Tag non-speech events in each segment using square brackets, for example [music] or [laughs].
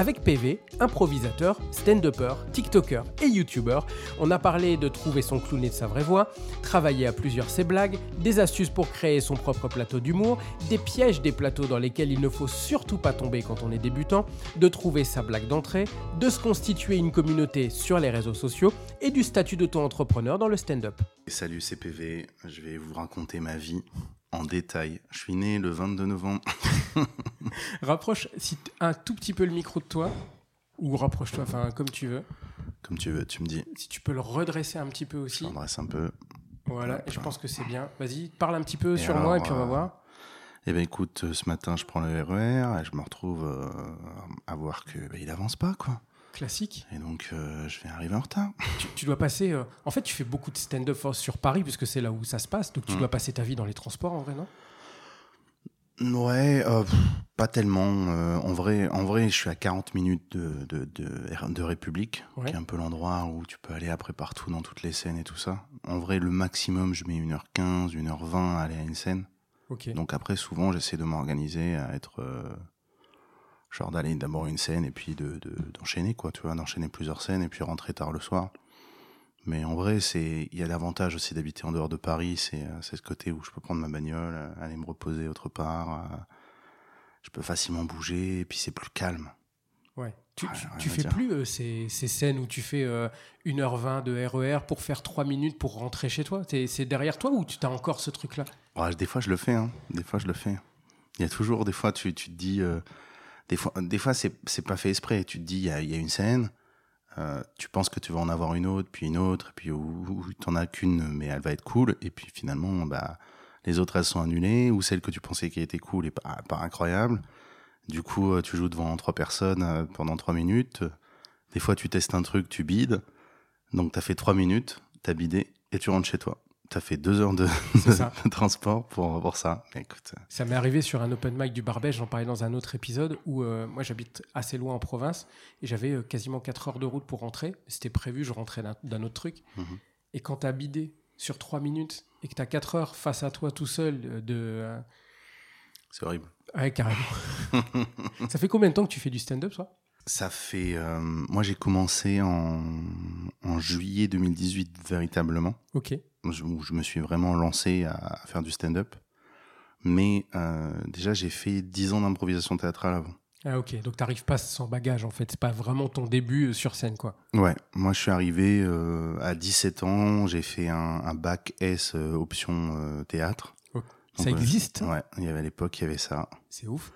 Avec PV, improvisateur, stand-upper, tiktoker et youtubeur, on a parlé de trouver son clown et de sa vraie voix, travailler à plusieurs ses blagues, des astuces pour créer son propre plateau d'humour, des pièges des plateaux dans lesquels il ne faut surtout pas tomber quand on est débutant, de trouver sa blague d'entrée, de se constituer une communauté sur les réseaux sociaux et du statut d'auto-entrepreneur dans le stand-up. Salut, c'est PV. Je vais vous raconter ma vie en détail. Je suis né le 22 novembre. [laughs] Rapproche si un tout petit peu le micro de toi, ou rapproche-toi, enfin comme tu veux. Comme tu veux, tu me dis. Si tu peux le redresser un petit peu Je aussi. m'adresse un peu. Voilà, et je pense que c'est bien. Vas-y, parle un petit peu Et sur alors, moi et puis on va euh, voir. Eh ben écoute, ce matin, je prends le RER et je me retrouve euh, à voir que il avance pas, quoi. Classique. Et donc, euh, je vais arriver en retard. Tu, tu dois passer. euh, En fait, tu fais beaucoup de stand-up sur Paris puisque c'est là où ça se passe. Donc tu Mm. dois passer ta vie dans les transports en vrai, non? Ouais, euh, pff, pas tellement. euh, en vrai, en vrai, je suis à 40 minutes de, de, de, de République, Ouais. qui est un peu l'endroit où tu peux aller après partout dans toutes les scènes et tout ça. En vrai, le maximum, je mets 1h15, 1h20 à aller à une scène. Ok. Donc après, souvent, j'essaie de m'organiser à être. euh, genre d'aller d'abord une scène et puis de, de- d'enchaîner, quoi, tu vois, d'enchaîner plusieurs scènes et puis rentrer tard le soir. Mais en vrai, c'est il y a l'avantage aussi d'habiter en dehors de Paris, c'est, euh, c'est ce côté où je peux prendre ma bagnole, euh, aller me reposer autre part. euh, je peux facilement bouger et puis c'est plus calme. Ouais. Tu, Ouais, tu- fais dire. plus euh, ces, ces scènes où tu fais euh, 1h20 de RER pour faire 3 minutes pour rentrer chez toi? T'es- C'est derrière toi ou tu as encore ce truc-là? Ouais, des fois, je le fais. Hein. Des fois, je le fais. Il y a toujours des fois, tu, tu te dis, euh, des fois, des fois, c'est pas fait exprès. Tu te dis, il y a, une scène, euh, tu penses que tu vas en avoir une autre, puis une autre, puis où t'en as qu'une, mais elle va être cool. Et puis finalement, bah, les autres elles sont annulées, ou celle que tu pensais qui était cool et pas, pas incroyable. Du coup, euh, tu joues devant trois personnes euh, pendant trois minutes. Des fois, tu testes un truc, tu bides. Donc, t'as fait trois minutes, t'as bidé, et tu rentres chez toi. T'as fait deux heures de, [laughs] transport pour, pour ça. Mais écoute, Ça m'est arrivé sur un open mic du Barbès, j'en parlais dans un autre épisode, où euh, moi j'habite assez loin en province et j'avais euh, quasiment 4 heures de route pour rentrer. C'était prévu, je rentrais d'un- autre truc. Mhm. Et quand t'as bidé sur 3 minutes et que t'as 4 heures face à toi tout seul euh, de. euh, c'est horrible. Ouais, carrément. [laughs] ça fait combien de temps que tu fais du stand-up, toi? Ça fait. euh, moi, j'ai commencé en, en juillet 2018 véritablement, Ok. je- où je me suis vraiment lancé à, à faire du stand-up. Mais euh, déjà, j'ai fait 10 ans d'improvisation théâtrale avant. Ah, ok. Donc t'arrives pas sans bagage, en fait. C'est pas vraiment ton début euh, sur scène, quoi. Ouais, moi, je suis arrivé euh, à 17 ans, j'ai fait un, un bac S option théâtre. Donc, Ça existe Ouais, il y avait à l'époque, il y avait ça. C'est ouf.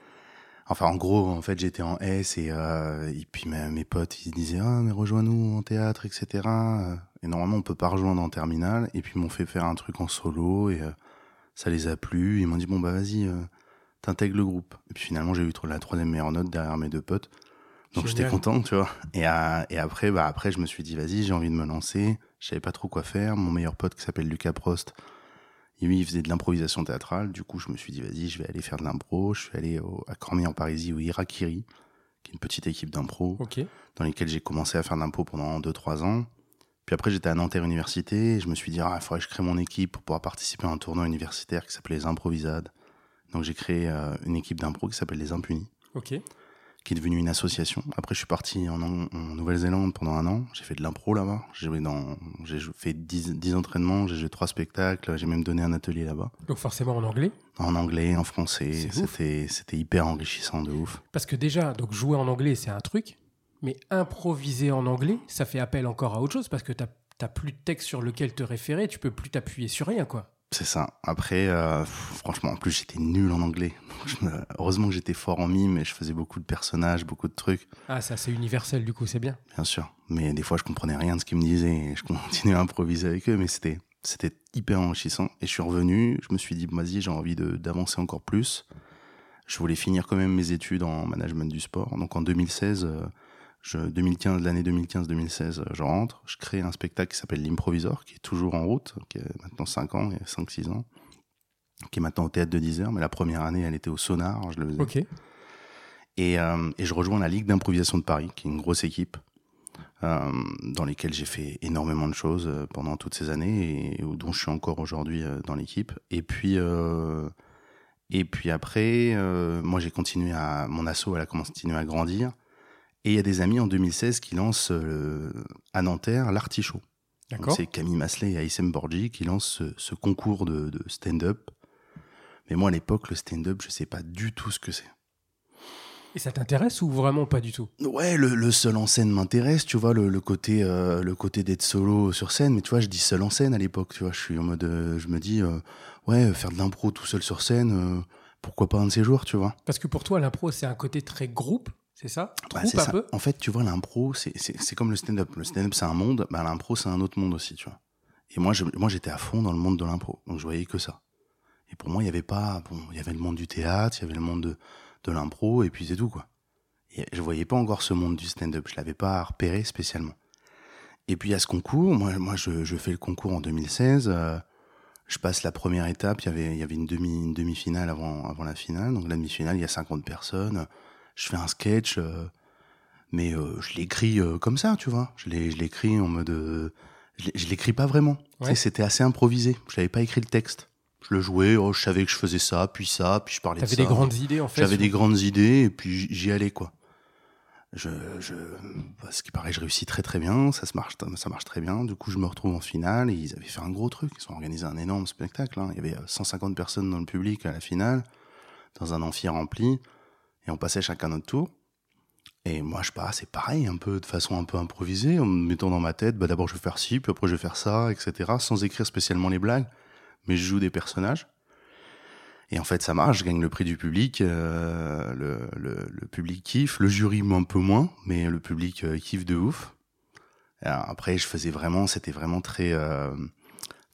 Enfin, en gros, en fait, j'étais en S et, euh, et puis mes, mes potes, ils disaient ah mais rejoins-nous en théâtre, etc. Et normalement, on peut pas rejoindre en terminale. Et puis ils m'ont fait faire un truc en solo et euh, ça les a plu. Ils m'ont dit bon bah vas-y, euh, t'intègres le groupe. Et puis finalement, j'ai eu la troisième meilleure note derrière mes deux potes. Donc j'étais content, tu vois. Et, et après, bah après, je me suis dit vas-y, j'ai envie de me lancer. Je savais pas trop quoi faire. Mon meilleur pote qui s'appelle Lucas Prost, lui, il faisait de l'improvisation théâtrale. Du coup, je me suis dit, vas-y, je vais aller faire de l'impro. Je suis allé au, à Cormier en Parisie, au Irakiri, qui est une petite équipe d'impro, Ok. dans lesquelles j'ai commencé à faire de l'impro pendant 2-3 ans. Puis après, j'étais à Nanterre Université. Et je me suis dit, ah, il faudrait que je crée mon équipe pour pouvoir participer à un tournoi universitaire qui s'appelait les Improvisades. Donc, j'ai créé euh, une équipe d'impro qui s'appelle les Impunis, Ok. Qui est devenue une association. Après, je suis parti en, en Nouvelle-Zélande pendant un an. J'ai fait de l'impro là-bas. J'ai joué dans, j'ai jou- fait 10, 10 entraînements. J'ai joué trois spectacles. J'ai même donné un atelier là-bas. Donc forcément en anglais? En anglais, en français, c'était c'était hyper enrichissant de ouf. Parce que déjà, donc jouer en anglais, c'est un truc, mais improviser en anglais, ça fait appel encore à autre chose parce que t'as t'as plus de texte sur lequel te référer, tu peux plus t'appuyer sur rien, quoi. C'est ça. Après, euh, franchement, en plus j'étais nul en anglais. Me- Heureusement que j'étais fort en mime et je faisais beaucoup de personnages, beaucoup de trucs, Ah, ça c'est universel du coup, c'est bien. bien sûr. Mais des fois, je comprenais rien de ce qu'ils me disaient et je [laughs] continuais à improviser avec eux, mais c'était c'était hyper enrichissant. Et je suis revenu, je me suis dit, vas-y, j'ai envie de- d'avancer encore plus. Je voulais finir quand même mes études en management du sport. Donc en 2016, euh, je, 2015, l'année 2015-2016, euh, je rentre, je crée un spectacle qui s'appelle l'improvisor, qui est toujours en route, qui a maintenant 5 ans, il y a 5-6 ans, qui est maintenant au théâtre de 10 heures, mais la première année, elle était au sonar, je le faisais. Et, euh, et je rejoins la Ligue d'improvisation de Paris, qui est une grosse équipe. euh, dans lesquels j'ai fait énormément de choses pendant toutes ces années et, dont je suis encore aujourd'hui dans l'équipe. Et puis, et puis après, moi j'ai continué à mon assaut, elle a continué à grandir. Et il y a des amis en 2016 qui lancent à Nanterre l'Artichaut. C'est Camille Maslet et Aïssem Borgi qui lancent ce, concours de, de stand-up. Mais moi à l'époque, le stand-up, je sais pas du tout ce que c'est. Et ça t'intéresse ou vraiment pas du tout? Ouais, le, seul en scène m'intéresse, tu vois, le, côté, euh, le côté d'être solo sur scène. Mais tu vois, je dis seul en scène à l'époque, tu vois. Je suis en mode, euh, je me dis, euh, ouais, faire de l'impro tout seul sur scène, pourquoi pas un de ces jours, tu vois. Parce que pour toi, l'impro, c'est un côté très groupe, c'est ça? Bah, C'est ça. En fait, tu vois, l'impro, c'est comme le stand-up. Le stand-up, c'est un monde, bah, l'impro, c'est un autre monde aussi, tu vois. Et moi, moi, j'étais à fond dans le monde de l'impro, donc je voyais que ça. Et pour moi, il y avait pas, bon, il y avait le monde du théâtre, il y avait le monde de, de l'impro, et puis c'est tout, quoi. Je voyais pas encore ce monde du stand-up, je l'avais pas repéré spécialement. Et puis à ce concours, moi, moi je, je fais le concours en 2016, euh, je passe la première étape, il y avait, il y avait une, demi, une demi-finale avant, avant la finale, donc la demi-finale, il y a 50 personnes, je fais un sketch, euh, mais euh, je l'écris comme ça, tu vois, je l'écris en mode... je l'écris pas vraiment, c'était assez improvisé, je n'avais pas écrit le texte je le jouais, oh, je savais que je faisais ça, puis ça, puis je parlais de ça. T'avais des grandes idées en fait J'avais des grandes idées et puis j'y allais quoi je, je, ce qui paraît, je réussis très très bien, ça se marche, ça marche très bien. Du coup, je me retrouve en finale et ils avaient fait un gros truc. Ils ont organisé un énorme spectacle. Hein. Il y avait 150 euh, personnes dans le public à la finale, dans un amphi rempli, et on passait chacun notre tour. Et moi, je passe, c'est pareil, un peu de façon un peu improvisée, en me mettant dans ma tête, bah d'abord je vais faire ci, puis après je vais faire ça, etc., sans écrire spécialement les blagues, mais je joue des personnages. Et en fait, ça marche, je gagne le prix du public, euh, le, le, le, public kiffe, le jury un peu moins, mais le public euh, kiffe de ouf. Après, je faisais vraiment, c'était vraiment très euh,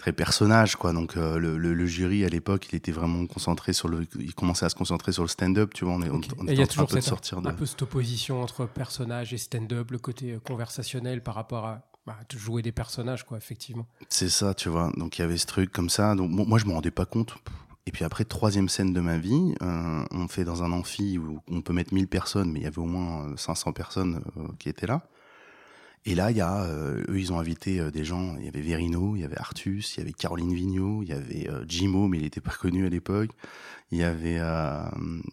très personnage, quoi. Donc le, le, jury à l'époque, il était vraiment concentré sur le, il commençait à se concentrer sur le stand-up, tu vois. On est, on, il y a toujours cette, sortir de... un peu cette opposition entre personnage et stand-up, le côté conversationnel par rapport à bah, jouer des personnages, quoi, effectivement. C'est ça, tu vois. Donc il y avait ce truc comme ça. Donc moi, je me rendais pas compte. Et puis après, troisième scène de ma vie, euh, on fait dans un amphi où on peut mettre 1000 personnes, mais il y avait au moins 500 euh, personnes euh, qui étaient là. Et là, il y a, eux, ils ont invité des gens. Il y avait Verino, il y avait Artus, il y avait Caroline Vigneault, il y avait Jimo, mais il n'était pas connu à l'époque. Il y avait,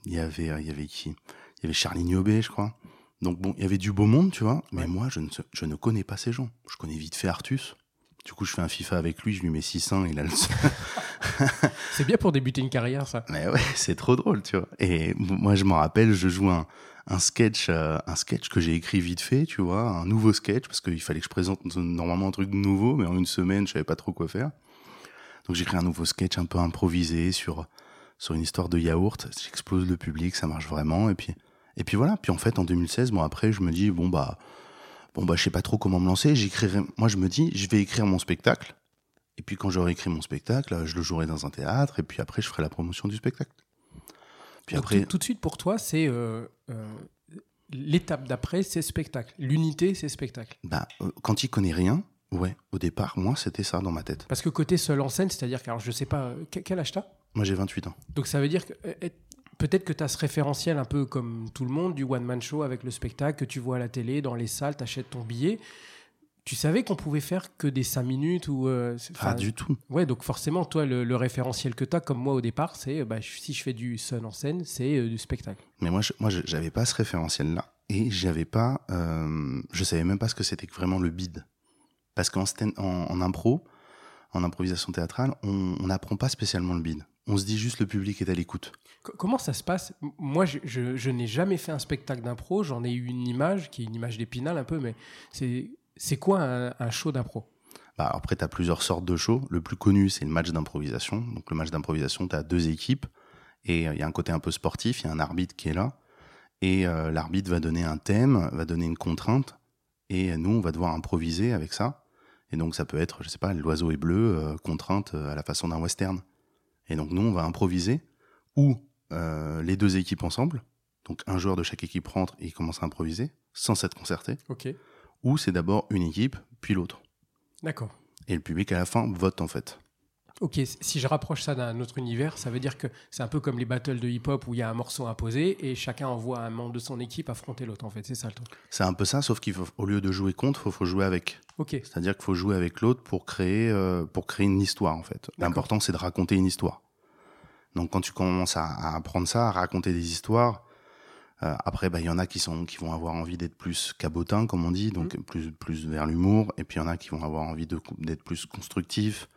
il y avait, il y avait qui? Il y avait Charlie Niobé, je crois. Donc bon, il y avait du beau monde, tu vois. Mais moi, je ne, je ne connais pas ces gens. Je connais vite fait Artus. Du coup, je fais un FIFA avec lui, je lui mets 600, il a le. [laughs] c'est bien pour débuter une carrière, ça. Mais ouais, c'est trop drôle, tu vois. Et moi, je m'en rappelle, je joue un, un sketch, euh, un sketch que j'ai écrit vite fait, tu vois, un nouveau sketch, parce qu'il fallait que je présente normalement un truc nouveau, mais en une semaine, je savais pas trop quoi faire. Donc j'écris un nouveau sketch un peu improvisé sur sur une histoire de yaourt. J'explose le public, ça marche vraiment. Et puis et puis voilà. Puis en fait, en 2016, bon après, je me dis bon bah bon bah je sais pas trop comment me lancer, j'écrirai moi je me dis je vais écrire mon spectacle et puis quand j'aurai écrit mon spectacle, je le jouerai dans un théâtre et puis après je ferai la promotion du spectacle. Puis après tout, de suite pour toi, c'est euh, euh, l'étape d'après, c'est spectacle. L'unité, c'est spectacle. Bah euh, quand il connaît rien, ouais, au départ, moi c'était ça dans ma tête. Parce que côté seul en scène, c'est-à-dire que alors je sais pas quel âge t'as? Moi j'ai 28 ans. Donc ça veut dire que Peut-être que tu as ce référentiel un peu comme tout le monde du one-man show avec le spectacle que tu vois à la télé, dans les salles, tu achètes ton billet. Tu savais qu'on pouvait faire que des 5 minutes ou euh, Pas du tout. Ouais, donc forcément, toi, le, référentiel que tu as, comme moi au départ, c'est bah, si je fais du sun en scène, c'est euh, du spectacle. Mais moi, je, moi, j'avais pas ce référentiel-là et j'avais pas, euh, je savais même pas ce que c'était vraiment le bid. Parce qu'en en, impro, en improvisation théâtrale, on n'apprend pas spécialement le bid. On se dit juste le public est à l'écoute. Comment ça se passe? Moi, je, n'ai jamais fait un spectacle d'impro. J'en ai eu une image, qui est une image d'épinal un peu, mais c'est quoi un, show d'impro? Bah, Après, tu as plusieurs sortes de shows. Le plus connu, c'est le match d'improvisation. Donc, le match d'improvisation, tu as deux équipes. Et euh, il y a un côté un peu sportif. Il y a un arbitre qui est là. Et euh, l'arbitre va donner un thème, va donner une contrainte. Et nous, on va devoir improviser avec ça. Et donc, ça peut être, je sais pas, l'oiseau est bleu, euh, contrainte à la façon d'un western. Et donc, nous, on va improviser ou euh, les deux équipes ensemble. Donc un joueur de chaque équipe rentre et il commence à improviser sans s'être concerté. Ok. Ou c'est d'abord une équipe, puis l'autre. D'accord. Et le public à la fin vote en fait. Ok, si je rapproche ça d'un autre univers, ça veut dire que c'est un peu comme les battles de hip-hop où il y a un morceau imposé et chacun envoie un membre de son équipe affronter l'autre, en fait. C'est ça le truc. C'est un peu ça, sauf qu'au lieu de jouer contre, il faut, jouer avec. Ok. C'est-à-dire qu'il faut jouer avec l'autre pour créer, euh, pour créer une histoire, en fait. L'important, c'est de raconter une histoire. Donc, quand tu commences à, apprendre ça, à raconter des histoires, euh, après, bah, il y en a qui, sont, qui vont avoir envie d'être plus cabotins, comme on dit, donc mmh. plus, plus vers l'humour. Et puis, il y en a qui vont avoir envie d'être plus constructifs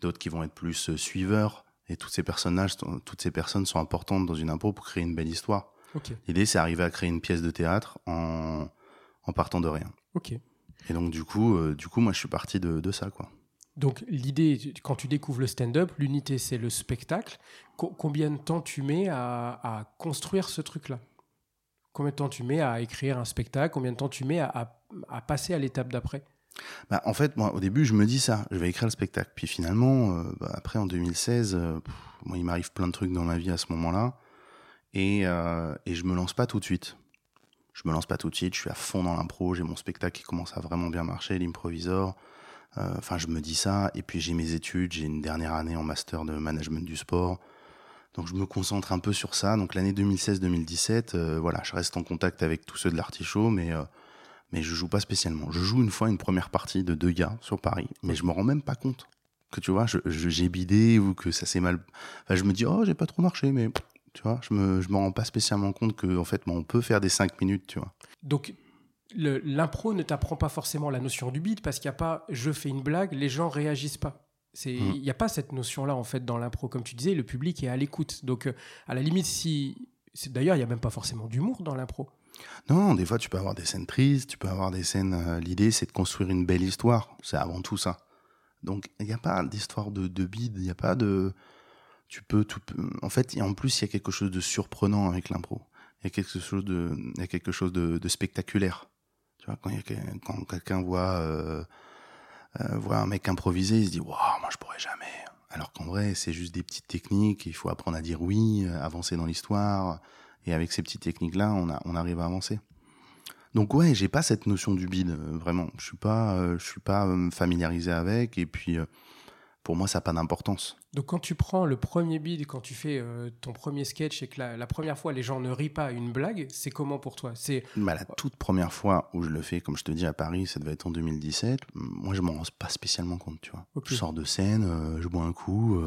d'autres qui vont être plus euh, suiveurs. Et toutes ces personnages, toutes ces personnes sont importantes dans une impro pour créer une belle histoire. L'idée, c'est arriver à créer une pièce de théâtre en, en partant de rien. Ok. Et donc, du coup, euh, du coup, moi, je suis parti de, de ça, quoi. Donc, l'idée, quand tu découvres le stand-up, l'unité, c'est le spectacle. combien de temps tu mets à, à construire ce truc-là? Combien de temps tu mets à écrire un spectacle? Combien de temps tu mets à, passer à l'étape d'après? Bah, en fait, moi, au début, je me dis ça, je vais écrire le spectacle. Puis finalement, euh, bah, après, en 2016, euh, moi, il m'arrive plein de trucs dans ma vie à ce moment-là. Et, euh, et je me lance pas tout de suite. Je me lance pas tout de suite, je suis à fond dans l'impro, j'ai mon spectacle qui commence à vraiment bien marcher, l'improvisor. Euh, enfin, je me dis ça. Et puis, j'ai mes études, j'ai une dernière année en master de management du sport. Donc, je me concentre un peu sur ça. Donc, l'année 2016-2017, voilà, je reste en contact avec tous ceux de l'artichaut, mais mais je joue pas spécialement. Je joue une fois une première partie de deux gars sur Paris, mais je me rends même pas compte que tu vois, j'ai bidé ou que ça s'est mal. Enfin, je me dis oh j'ai pas trop marché, mais tu vois, je me je me rends pas spécialement compte que en fait, on peut faire des cinq minutes, tu vois. Donc l'impro ne t'apprend pas forcément la notion du beat parce qu'il n'y a pas je fais une blague, les gens réagissent pas. Mmh. il n'y a pas cette notion là en fait dans l'impro comme tu disais, le public est à l'écoute. Donc euh, à la limite si d'ailleurs il y a même pas forcément d'humour dans l'impro. Non, des fois tu peux avoir des scènes tristes, tu peux avoir des scènes. Euh, l'idée c'est de construire une belle histoire. C'est avant tout ça. Donc il n'y a pas d'histoire de, de bide, il n'y a pas de. Tu peux tout. En fait, en plus il y a quelque chose de surprenant avec l'impro. Il y a quelque chose de, y a quelque chose de, de spectaculaire. Tu vois, quand, quand quelqu'un voit, euh, euh, voit un mec improviser, il se dit waouh, moi je pourrais jamais. Alors qu'en vrai, c'est juste des petites techniques. Il faut apprendre à dire oui, avancer dans l'histoire. Et avec ces petites techniques-là, on, a, on arrive à avancer. Donc ouais, j'ai pas cette notion du bide, euh, vraiment. Je suis pas, euh, je suis pas euh, familiarisé avec. Et puis, pour moi, ça n'a pas d'importance. Donc quand tu prends le premier bide, quand tu fais ton premier sketch et que la, première fois les gens ne rient pas à une blague, c'est comment pour toi? C'est bah, la toute première fois où je le fais, comme je te dis à Paris, ça devait être en 2017. Moi, je m'en rends pas spécialement compte, tu vois. Je sors de scène, je bois un coup.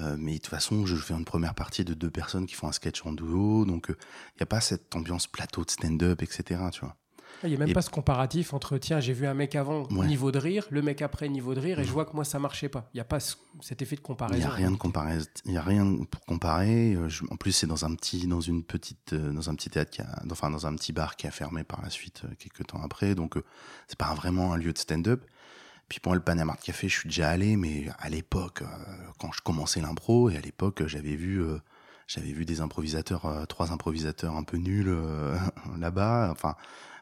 Euh, mais de toute façon, je fais une première partie de deux personnes qui font un sketch en duo, donc il euh, n'y a pas cette ambiance plateau de stand-up, etc. Tu vois. Il n'y a même pas ce comparatif entre tiens, j'ai vu un mec avant niveau de rire, le mec après niveau de rire, et je vois que moi ça marchait pas. Il n'y a pas cet effet de comparaison. Il n'y a rien de comparaison. Il y a rien pour comparer. Euh, en plus, c'est dans un petit, dans une petite, dans un petit théâtre, qui a, enfin dans un petit bar qui a fermé par la suite quelques temps après. Donc c'est pas vraiment un lieu de stand-up. Puis pour le Panama Café, je suis déjà allé, mais à l'époque, euh, quand je commençais l'impro, et à l'époque, j'avais vu, euh, j'avais vu des improvisateurs, euh, trois improvisateurs un peu nuls [laughs] là-bas. Enfin,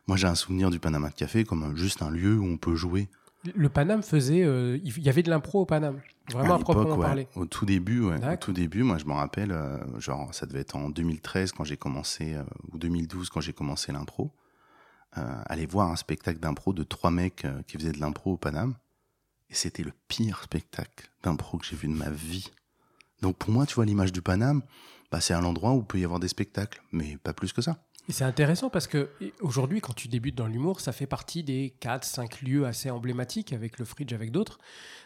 moi, j'ai un souvenir du Panama Café comme juste un lieu où on peut jouer. Le Paname faisait, il y avait de l'impro au Paname, vraiment à, proprement parler. Au tout début, ouais, au tout début, moi, je me rappelle, genre, ça devait être en 2013 quand j'ai commencé, ou 2012 quand j'ai commencé l'impro. Euh, aller voir un spectacle d'impro de trois mecs euh, qui faisaient de l'impro au Paname. Et c'était le pire spectacle d'impro que j'ai vu de ma vie. Donc pour moi, tu vois, l'image du Paname, bah, c'est un endroit où peut y avoir des spectacles, mais pas plus que ça. Et c'est intéressant parce que aujourd'hui, quand tu débutes dans l'humour, ça fait partie des 4-5 lieux assez emblématiques avec le Fridge, avec d'autres.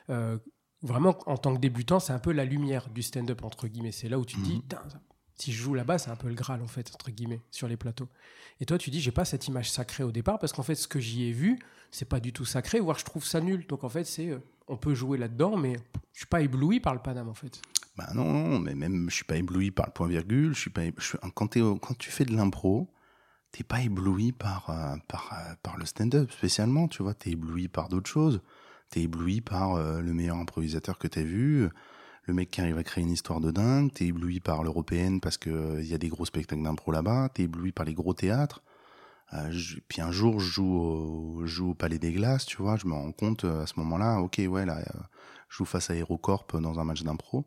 Euh, vraiment, en tant que débutant, c'est un peu la lumière du stand-up, entre guillemets. C'est là où tu te dis, mhm si je joue là-bas, c'est un peu le Graal, en fait, entre guillemets, sur les plateaux. Et toi, tu dis, j'ai pas cette image sacrée au départ, parce qu'en fait, ce que j'y ai vu, c'est pas du tout sacré, voire je trouve ça nul. Donc, en fait, c'est, euh, on peut jouer là-dedans, mais je suis pas ébloui par le Paname, en fait. Bah non, mais même, je suis pas ébloui par le point-virgule, je suis pas, quand, tu fais de l'impro, t'es pas ébloui par, euh, euh, par le stand-up spécialement, tu vois, t'es ébloui par d'autres choses. T'es ébloui par le meilleur improvisateur que t'as vu, le mec qui arrive à créer une histoire de dingue, t'es ébloui par l'européenne parce que il euh, y a des gros spectacles d'impro là-bas, t'es ébloui par les gros théâtres. Euh, puis un jour, je joue, au, Palais des Glaces, tu vois, je me rends compte euh, à ce moment-là, ok, ouais, là, je joue face à Aerocorp dans un match d'impro.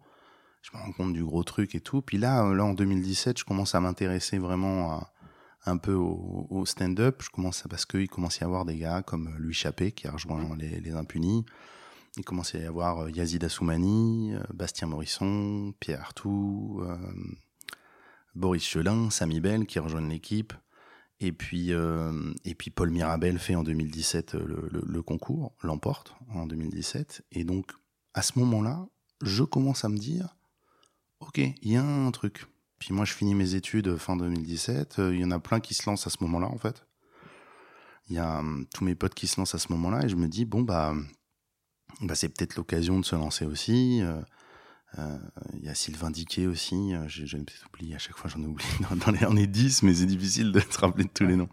Je me rends compte du gros truc et tout. Puis là, là en 2017, je commence à m'intéresser vraiment un peu au, stand-up. Je commence à, parce qu'il commence à y avoir des gars comme Louis Chappé qui a rejoint les, les Impunis. il commençait à y avoir euh, Yazid Assoumani, euh, Bastien Morisson, Pierre Artout, euh, Boris Chelin, Samy Bell qui rejoignent l'équipe. Et puis, et puis Paul Mirabel fait en 2017 le, le concours, l'emporte en 2017. Et donc, à ce moment-là, je commence à me dire, ok, il y a un truc. Puis moi, je finis mes études fin 2017. Il y en a plein qui se lancent à ce moment-là, en fait. Il y a hum, tous mes potes qui se lancent à ce moment-là et je me dis, bon, bah, bah, c'est peut-être l'occasion de se lancer aussi. Euh, euh, il y a Sylvain Diquet aussi, euh, j'ai peut-être oublié, à chaque fois j'en ai oublié, [laughs] dans, les, on est 10, mais c'est difficile de se rappeler de tous les noms.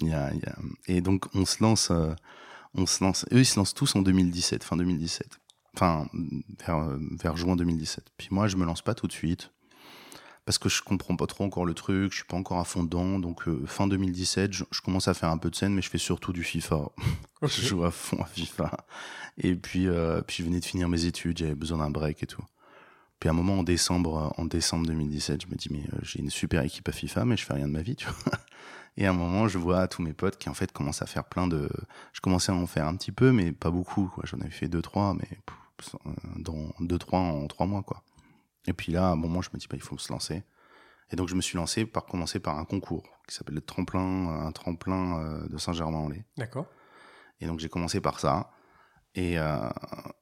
Y a, y a, et donc on se lance, on se lance, eux ils se lancent tous en 2017, fin 2017, enfin vers, vers juin 2017. Puis moi je me lance pas tout de suite, parce que je comprends pas trop encore le truc, je suis pas encore à fond dedans. Donc fin 2017, je, commence à faire un peu de scène, mais je fais surtout du FIFA. [laughs] je joue à fond à FIFA. Et puis, euh, puis je venais de finir mes études, j'avais besoin d'un break et tout. Puis à un moment en décembre, en décembre 2017, je me dis mais euh, j'ai une super équipe à FIFA, mais je fais rien de ma vie, tu vois. Et à un moment, je vois tous mes potes qui en fait commencent à faire plein de. Je commençais à en faire un petit peu, mais pas beaucoup. Quoi. J'en avais fait deux trois, mais euh, dans deux trois en trois mois, quoi. Et puis là, à un moment, je me dis bah il faut se lancer. Et donc je me suis lancé par commencer par un concours qui s'appelle le tremplin, un tremplin de Saint-Germain-en-Laye. D'accord. Et donc j'ai commencé par ça. Et, euh,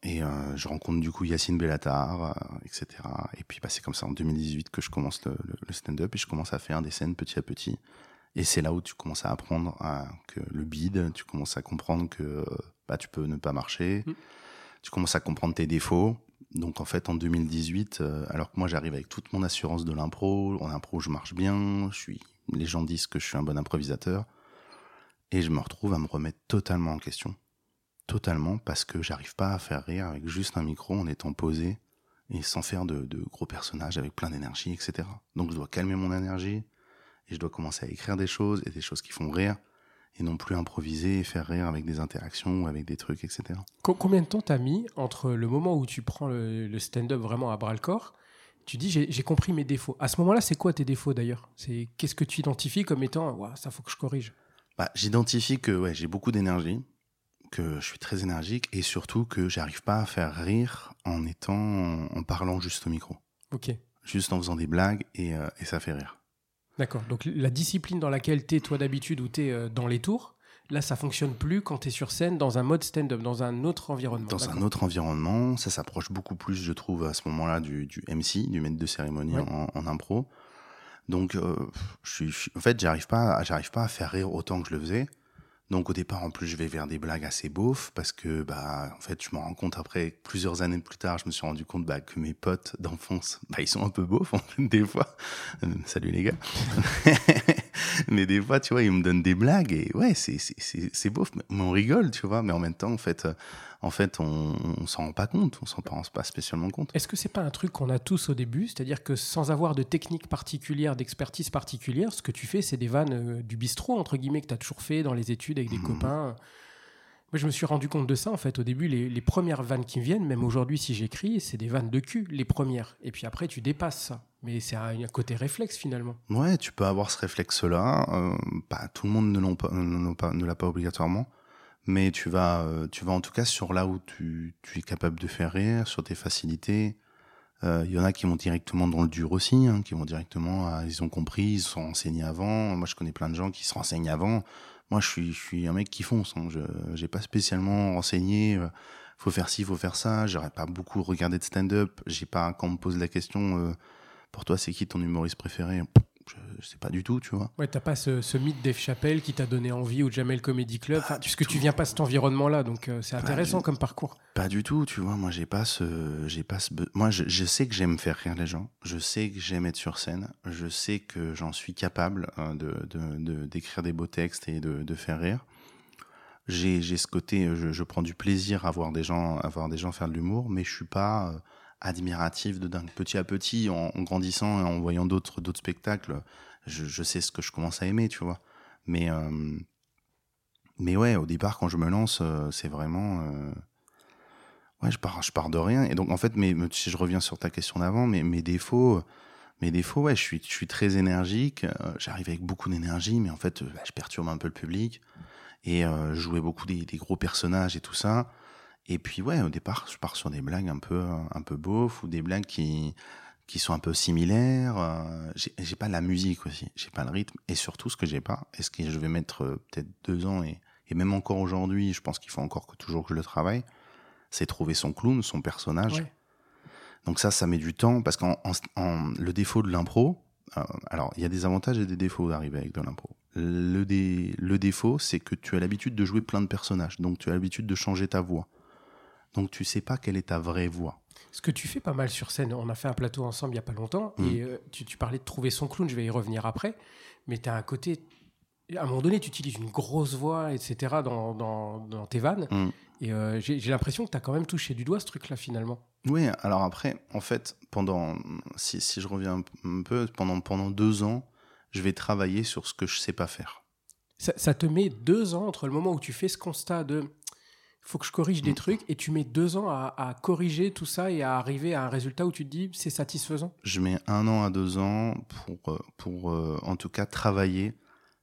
et euh, je rencontre du coup Yacine Bellatar, euh, etc. Et puis bah, c'est comme ça en 2018 que je commence le, le, stand-up et je commence à faire des scènes petit à petit. Et c'est là où tu commences à apprendre à, que le bide, tu commences à comprendre que bah, tu peux ne pas marcher, mm. tu commences à comprendre tes défauts. Donc en fait en 2018, euh, alors que moi j'arrive avec toute mon assurance de l'impro, en impro je marche bien, je suis, les gens disent que je suis un bon improvisateur, et je me retrouve à me remettre totalement en question totalement parce que j'arrive pas à faire rire avec juste un micro en étant posé et sans faire de, gros personnages avec plein d'énergie, etc. Donc je dois calmer mon énergie et je dois commencer à écrire des choses et des choses qui font rire et non plus improviser et faire rire avec des interactions ou avec des trucs, etc. Combien de temps t'as mis entre le moment où tu prends le, stand-up vraiment à bras le corps tu dis j'ai compris mes défauts. À ce moment-là, c'est quoi tes défauts d'ailleurs? C'est qu'est-ce que tu identifies comme étant ça faut que je corrige bah, J'identifie que ouais, j'ai beaucoup d'énergie, que je suis très énergique et surtout que j'arrive pas à faire rire en étant en parlant juste au micro. Ok. Juste en faisant des blagues et, euh, et ça fait rire. D'accord. Donc la discipline dans laquelle tu es toi d'habitude ou tu es euh, dans les tours, là ça fonctionne plus quand tu es sur scène dans un mode stand-up, dans un autre environnement. Dans un autre environnement, ça s'approche beaucoup plus, je trouve, à ce moment-là du, du MC, du maître de cérémonie en, en, impro. Donc, euh, je, suis, en fait, j'arrive pas, j'arrive pas à faire rire autant que je le faisais. Donc au départ, en plus, je vais vers des blagues assez beaufs parce que, bah, en fait, je me rends compte après, plusieurs années plus tard, je me suis rendu compte bah, que mes potes d'enfance, bah, ils sont un peu beaufs, [laughs] en fait, des fois. Euh, salut les gars. [laughs] [laughs] mais des fois, tu vois, ils me donnent des blagues et ouais, c'est beauf, mais on rigole, tu vois. Mais en même temps, en fait, en fait, on, on s'en rend pas compte, on s'en pense pas spécialement compte. Est-ce que c'est pas un truc qu'on a tous au début, c'est-à-dire que sans avoir de technique particulière, d'expertise particulière, ce que tu fais, c'est des vannes euh, du bistrot entre guillemets que tu as toujours fait dans les études avec des mmh. copains. Moi, je me suis rendu compte de ça, en fait. Au début, les, premières vannes qui me viennent, même aujourd'hui, si j'écris, c'est des vannes de cul, les premières. Et puis après, tu dépasses ça. Mais c'est un, côté réflexe, finalement. Ouais, tu peux avoir ce réflexe-là. Euh, bah, tout le monde ne l'a pas obligatoirement mais tu vas, euh, tu vas en tout cas sur là où tu, es capable de faire rire, sur tes facilités. Il euh, y en a qui vont directement dans le dur aussi, hein, qui vont directement, ils ont compris, ils se sont renseignés avant. Moi, je connais plein de gens qui se renseignent avant. Moi, je suis, je suis un mec qui fonce. Hein. Je n'ai pas spécialement renseigné. Euh, faut faire ci, faut faire ça. J'aurais pas beaucoup regardé de stand-up. J'ai pas, quand on me pose la question, pour toi, c'est qui ton humoriste préféré? Je, sais pas du tout, tu vois. Ouais, t'as pas ce, mythe Dave Chappelle qui t'a donné envie au Jamel Comedy Club, puisque tu viens pas de cet environnement-là, donc euh, c'est intéressant comme parcours. Pas du tout, tu vois. Moi, j'ai pas ce, j'ai pas ce, moi, je, sais que j'aime faire rire les gens. Je sais que j'aime être sur scène. Je sais que j'en suis capable hein, de, de, d'écrire des beaux textes et de, de faire rire. J'ai, j'ai ce côté, je, je, prends du plaisir à voir des gens, à voir des gens faire de l'humour, mais je suis pas euh, admiratif de dingue. Petit à petit, en, grandissant et en voyant d'autres d'autres spectacles, je, sais ce que je commence à aimer, tu vois. Mais euh, mais ouais, au départ, quand je me lance, euh, c'est vraiment euh, ouais, je pars je pars de rien. Et donc en fait, mais si je reviens sur ta question d'avant, mais mes défauts. Mes défauts, ouais, je suis, je suis très énergique. J'arrive avec beaucoup d'énergie, mais en fait, bah, je perturbe un peu le public. Et je jouais beaucoup des, gros personnages et tout ça. Et puis ouais, au départ, je pars sur des blagues un peu un peu beaufs ou des blagues qui qui sont un peu similaires. Euh, j'ai pas la musique aussi, j'ai pas le rythme et surtout ce que j'ai pas, et ce que je vais mettre euh, peut-être deux ans et, et même encore aujourd'hui, je pense qu'il faut encore que toujours que je le travaille, c'est trouver son clown, son personnage. Donc ça, ça met du temps parce qu'en en, le défaut de l'impro, euh, alors il y a des avantages et des défauts d'arriver avec de l'impro. Le, dé, le défaut, c'est que tu as l'habitude de jouer plein de personnages, donc tu as l'habitude de changer ta voix. Donc tu sais pas quelle est ta vraie voix. Ce que tu fais pas mal sur scène, on a fait un plateau ensemble il y a pas longtemps, mm. et euh, tu, parlais de trouver son clown, je vais y revenir après, mais tu as un côté, à un moment donné, tu utilises une grosse voix, etc., dans, dans, tes vannes, mm. et euh, j'ai l'impression que tu as quand même touché du doigt ce truc-là, finalement. Oui, alors après, en fait, pendant, si, si je reviens un peu, pendant, pendant deux ans, je vais travailler sur ce que je sais pas faire. Ça, ça, te met deux ans entre le moment où tu fais ce constat de faut que je corrige des mm. trucs et tu mets deux ans à, corriger tout ça et à arriver à un résultat où tu te dis c'est satisfaisant Je mets un an à deux ans pour, euh, pour euh, en tout cas travailler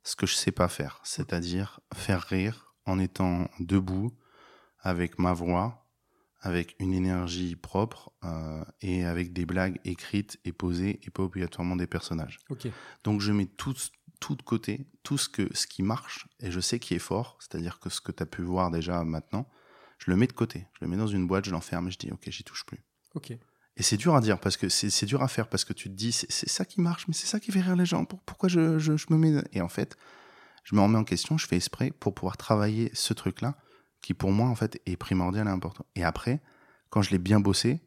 ce que je sais pas faire, c'est-à-dire faire rire en étant debout avec ma voix, avec une énergie propre euh, et avec des blagues écrites et posées et pas obligatoirement des personnages. Donc je mets tout, tout de côté, tout ce, que, ce qui marche, et je sais qui est fort, c'est-à-dire que ce que tu as pu voir déjà maintenant, je le mets de côté. Je le mets dans une boîte, je l'enferme et je dis, ok, j'y touche plus. Ok. Et c'est dur à dire, parce que c'est dur à faire, parce que tu te dis, c'est ça qui marche, mais c'est ça qui fait rire les gens, pourquoi je, je, me mets... Et en fait, je me remets en question, je fais esprit pour pouvoir travailler ce truc-là, qui pour moi, en fait, est primordial et important. Et après, quand je l'ai bien bossé,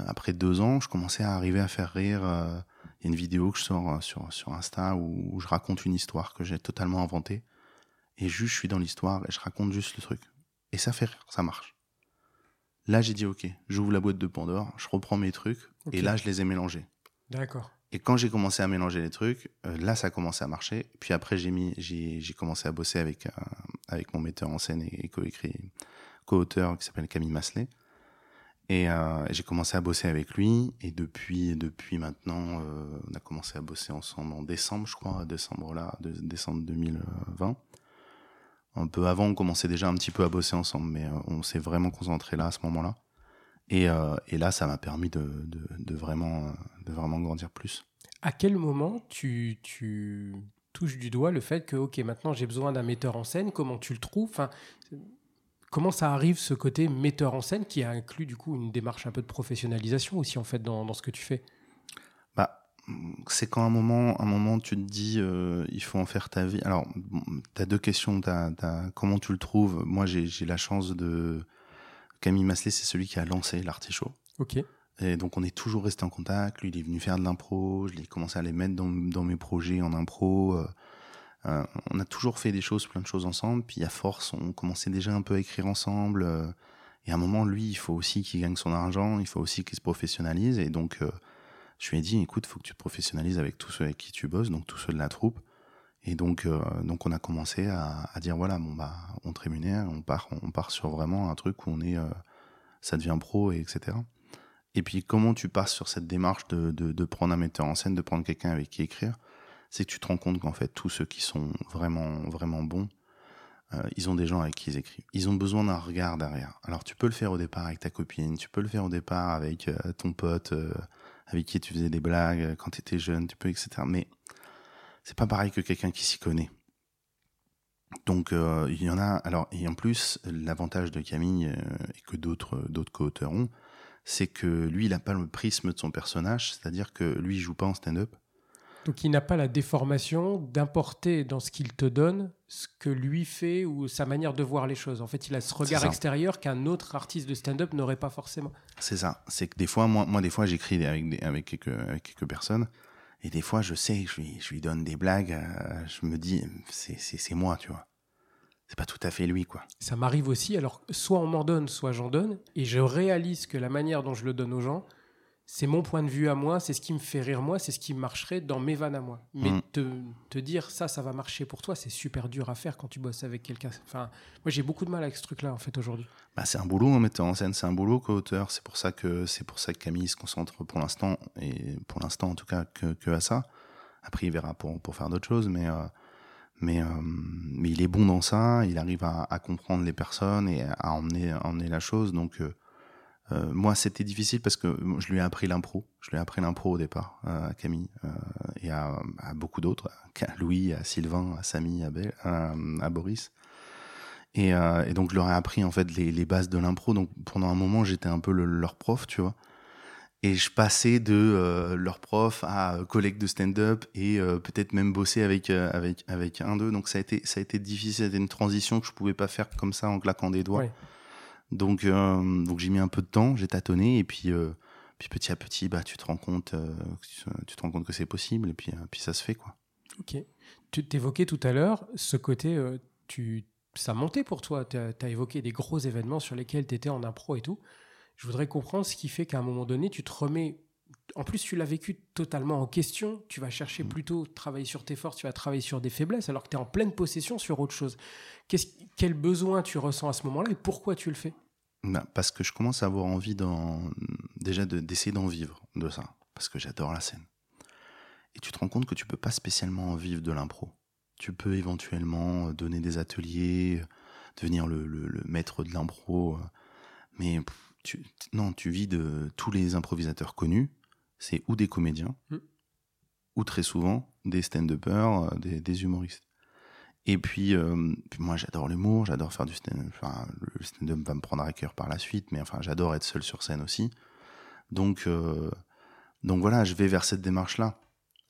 euh, après deux ans, je commençais à arriver à faire rire... Euh, y a une vidéo que je sors euh, sur, sur Insta où, je raconte une histoire que j'ai totalement inventée. Et juste, je suis dans l'histoire et je raconte juste le truc. Et ça fait rire, ça marche. Là, j'ai dit, OK, j'ouvre la boîte de Pandore, je reprends mes trucs, et là, je les ai mélangés. D'accord. Et quand j'ai commencé à mélanger les trucs, euh, là, ça a commencé à marcher. Puis après, j'ai mis, j'ai, commencé à bosser avec, euh, avec mon metteur en scène et, co-écrit, co-auteur qui s'appelle Camille Masselet. Et euh, j'ai commencé à bosser avec lui. Et depuis, depuis maintenant, euh, on a commencé à bosser ensemble en décembre, je crois, décembre là, décembre 2020. Un peu avant, on commençait déjà un petit peu à bosser ensemble, mais euh, on s'est vraiment concentré là à ce moment-là. Et, et, là, ça m'a permis de, de, vraiment, de vraiment grandir plus. À quel moment tu, tu touches du doigt le fait que, ok, maintenant j'ai besoin d'un metteur en scène, comment tu le trouves? Comment ça arrive ce côté metteur en scène qui inclut du coup une démarche un peu de professionnalisation aussi en fait dans, ce que tu fais? Bah c'est quand un moment, un moment tu te dis euh, il faut en faire ta vie. Alors tu as deux questions. comment tu le trouves? Moi j'ai la chance de Camille Masselet, c'est celui qui a lancé l'artichaut. Ok. Et donc on est toujours resté en contact. Lui il est venu faire de l'impro. Je l'ai commencé à les mettre dans, dans mes projets en impro. Euh, on a toujours fait des choses, plein de choses ensemble. Puis à force, on commençait déjà un peu à écrire ensemble. Euh, et à un moment, lui, il faut aussi qu'il gagne son argent, il faut aussi qu'il se professionnalise. Et donc, euh, je lui ai dit, écoute, faut que tu te professionnalises avec tous ceux avec qui tu bosses, donc tous ceux de la troupe. Et donc, donc on a commencé à, dire, voilà, bon bah, on te rémunère, on part, on part sur vraiment un truc où on est, ça devient pro, et etc. Et puis, comment tu passes sur cette démarche de prendre un metteur en scène, de prendre quelqu'un avec qui écrire? C'est que tu te rends compte qu'en fait, tous ceux qui sont vraiment, vraiment bons, euh, ils ont des gens avec qui ils écrivent. Ils ont besoin d'un regard derrière. Alors, tu peux le faire au départ avec ta copine, tu peux le faire au départ avec euh, ton pote, euh, avec qui tu faisais des blagues quand tu étais jeune, tu peux, etc. Mais c'est pas pareil que quelqu'un qui s'y connaît. Donc, il y en a. Alors, et en plus, l'avantage de Camille et que d'autres, co-auteurs ont, c'est que lui, il n'a pas le prisme de son personnage, c'est-à-dire que lui, il joue pas en stand-up. Donc il n'a pas la déformation d'importer dans ce qu'il te donne ce que lui fait ou sa manière de voir les choses. En fait, il a ce regard extérieur qu'un autre artiste de stand-up n'aurait pas forcément. C'est ça. C'est que des fois, moi, moi des fois, j'écris avec, avec, quelques, avec quelques personnes. Et des fois, je sais, je lui, je lui donne des blagues. Euh, je me dis, c'est moi, tu vois. C'est pas tout à fait lui, quoi. Ça m'arrive aussi. Alors, soit on m'en donne, soit j'en donne. Et je réalise que la manière dont je le donne aux gens, c'est mon point de vue à moi, c'est ce qui me fait rire moi, c'est ce qui marcherait dans mes vannes à moi. Mais mm. te, dire ça, ça va marcher pour toi, c'est super dur à faire quand tu bosses avec quelqu'un. Enfin, moi j'ai beaucoup de mal avec ce truc-là en fait aujourd'hui. Bah, c'est un boulot en mettant en scène, c'est un boulot qu'auteur. C'est pour ça que c'est pour ça que Camille se concentre pour l'instant et pour l'instant en tout cas que, à ça. Après il verra pour pour faire d'autres choses, mais euh, Mais, euh, mais il est bon dans ça, il arrive à, à comprendre les personnes et à emmener, à emmener la chose. Donc, euh, euh, moi, c'était difficile parce que je lui ai appris l'impro. Je lui ai appris l'impro au départ, euh, à Camille euh, et à, beaucoup d'autres, à Louis, à Sylvain, à Samy, à, Bel- à, Boris. Et, donc, je leur ai appris en fait les, bases de l'impro. Donc, pendant un moment, j'étais un peu le- leur prof, tu vois. Et je passais de leur prof à collègue de stand-up et peut-être même bosser avec, avec, un d'eux. Donc, ça a, été, ça a été difficile. C'était une transition que je pouvais pas faire comme ça en claquant des doigts. Ouais. Donc, euh, donc j'ai mis un peu de temps, j'ai tâtonné, et puis, euh, puis petit à petit, bah, tu te rends compte, euh, tu te rends compte que c'est possible, et puis, puis ça se fait, quoi. Ok. Tu t'évoquais tout à l'heure ce côté, tu, ça montait pour toi. Tu as, évoqué des gros événements sur lesquels tu étais en impro et tout. Je voudrais comprendre ce qui fait qu'à un moment donné, tu te remets. En plus, tu l'as vécu totalement en question. Tu vas chercher plutôt travailler sur tes forces, tu vas travailler sur des faiblesses, alors que tu es en pleine possession sur autre chose. Quel besoin tu ressens à ce moment-là et pourquoi tu le fais? Bah, parce que je commence à avoir envie d'en, déjà de- d'essayer d'en vivre de ça, parce que j'adore la scène. Et tu te rends compte que tu peux pas spécialement en vivre de l'impro. Tu peux éventuellement euh, donner des ateliers, euh, devenir le, le- le maître de l'impro, euh, mais tu, non, tu vis de tous les improvisateurs connus, c'est ou des comédiens, Mm. ou très souvent des stand-uppers, euh, des, des humoristes. Et puis, euh, puis moi, j'adore l'humour, j'adore faire du stand-up. Enfin, le stand-up va me prendre à cœur par la suite, mais enfin, j'adore être seul sur scène aussi. Donc, euh, donc voilà, je vais vers cette démarche-là.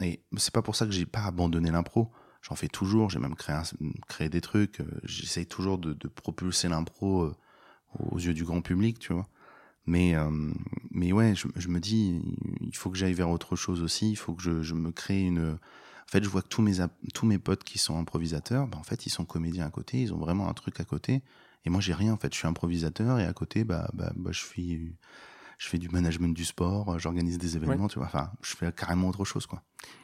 Et c'est pas pour ça que j'ai pas abandonné l'impro. J'en fais toujours, j'ai même créé, un- créé des trucs. J'essaye toujours de, de propulser l'impro aux yeux du grand public, tu vois. Mais, euh, mais ouais, je, je me dis, il faut que j'aille vers autre chose aussi. Il faut que je, je me crée une. En fait, je vois que tous mes, tous mes potes qui sont improvisateurs, bah, en fait, ils sont comédiens à côté. Ils ont vraiment un truc à côté. Et moi, j'ai rien. En fait, je suis improvisateur et à côté, bah, bah, bah, je fais, je fais du management du sport. J'organise des événements. Tu vois. Enfin, je fais carrément autre chose, quoi.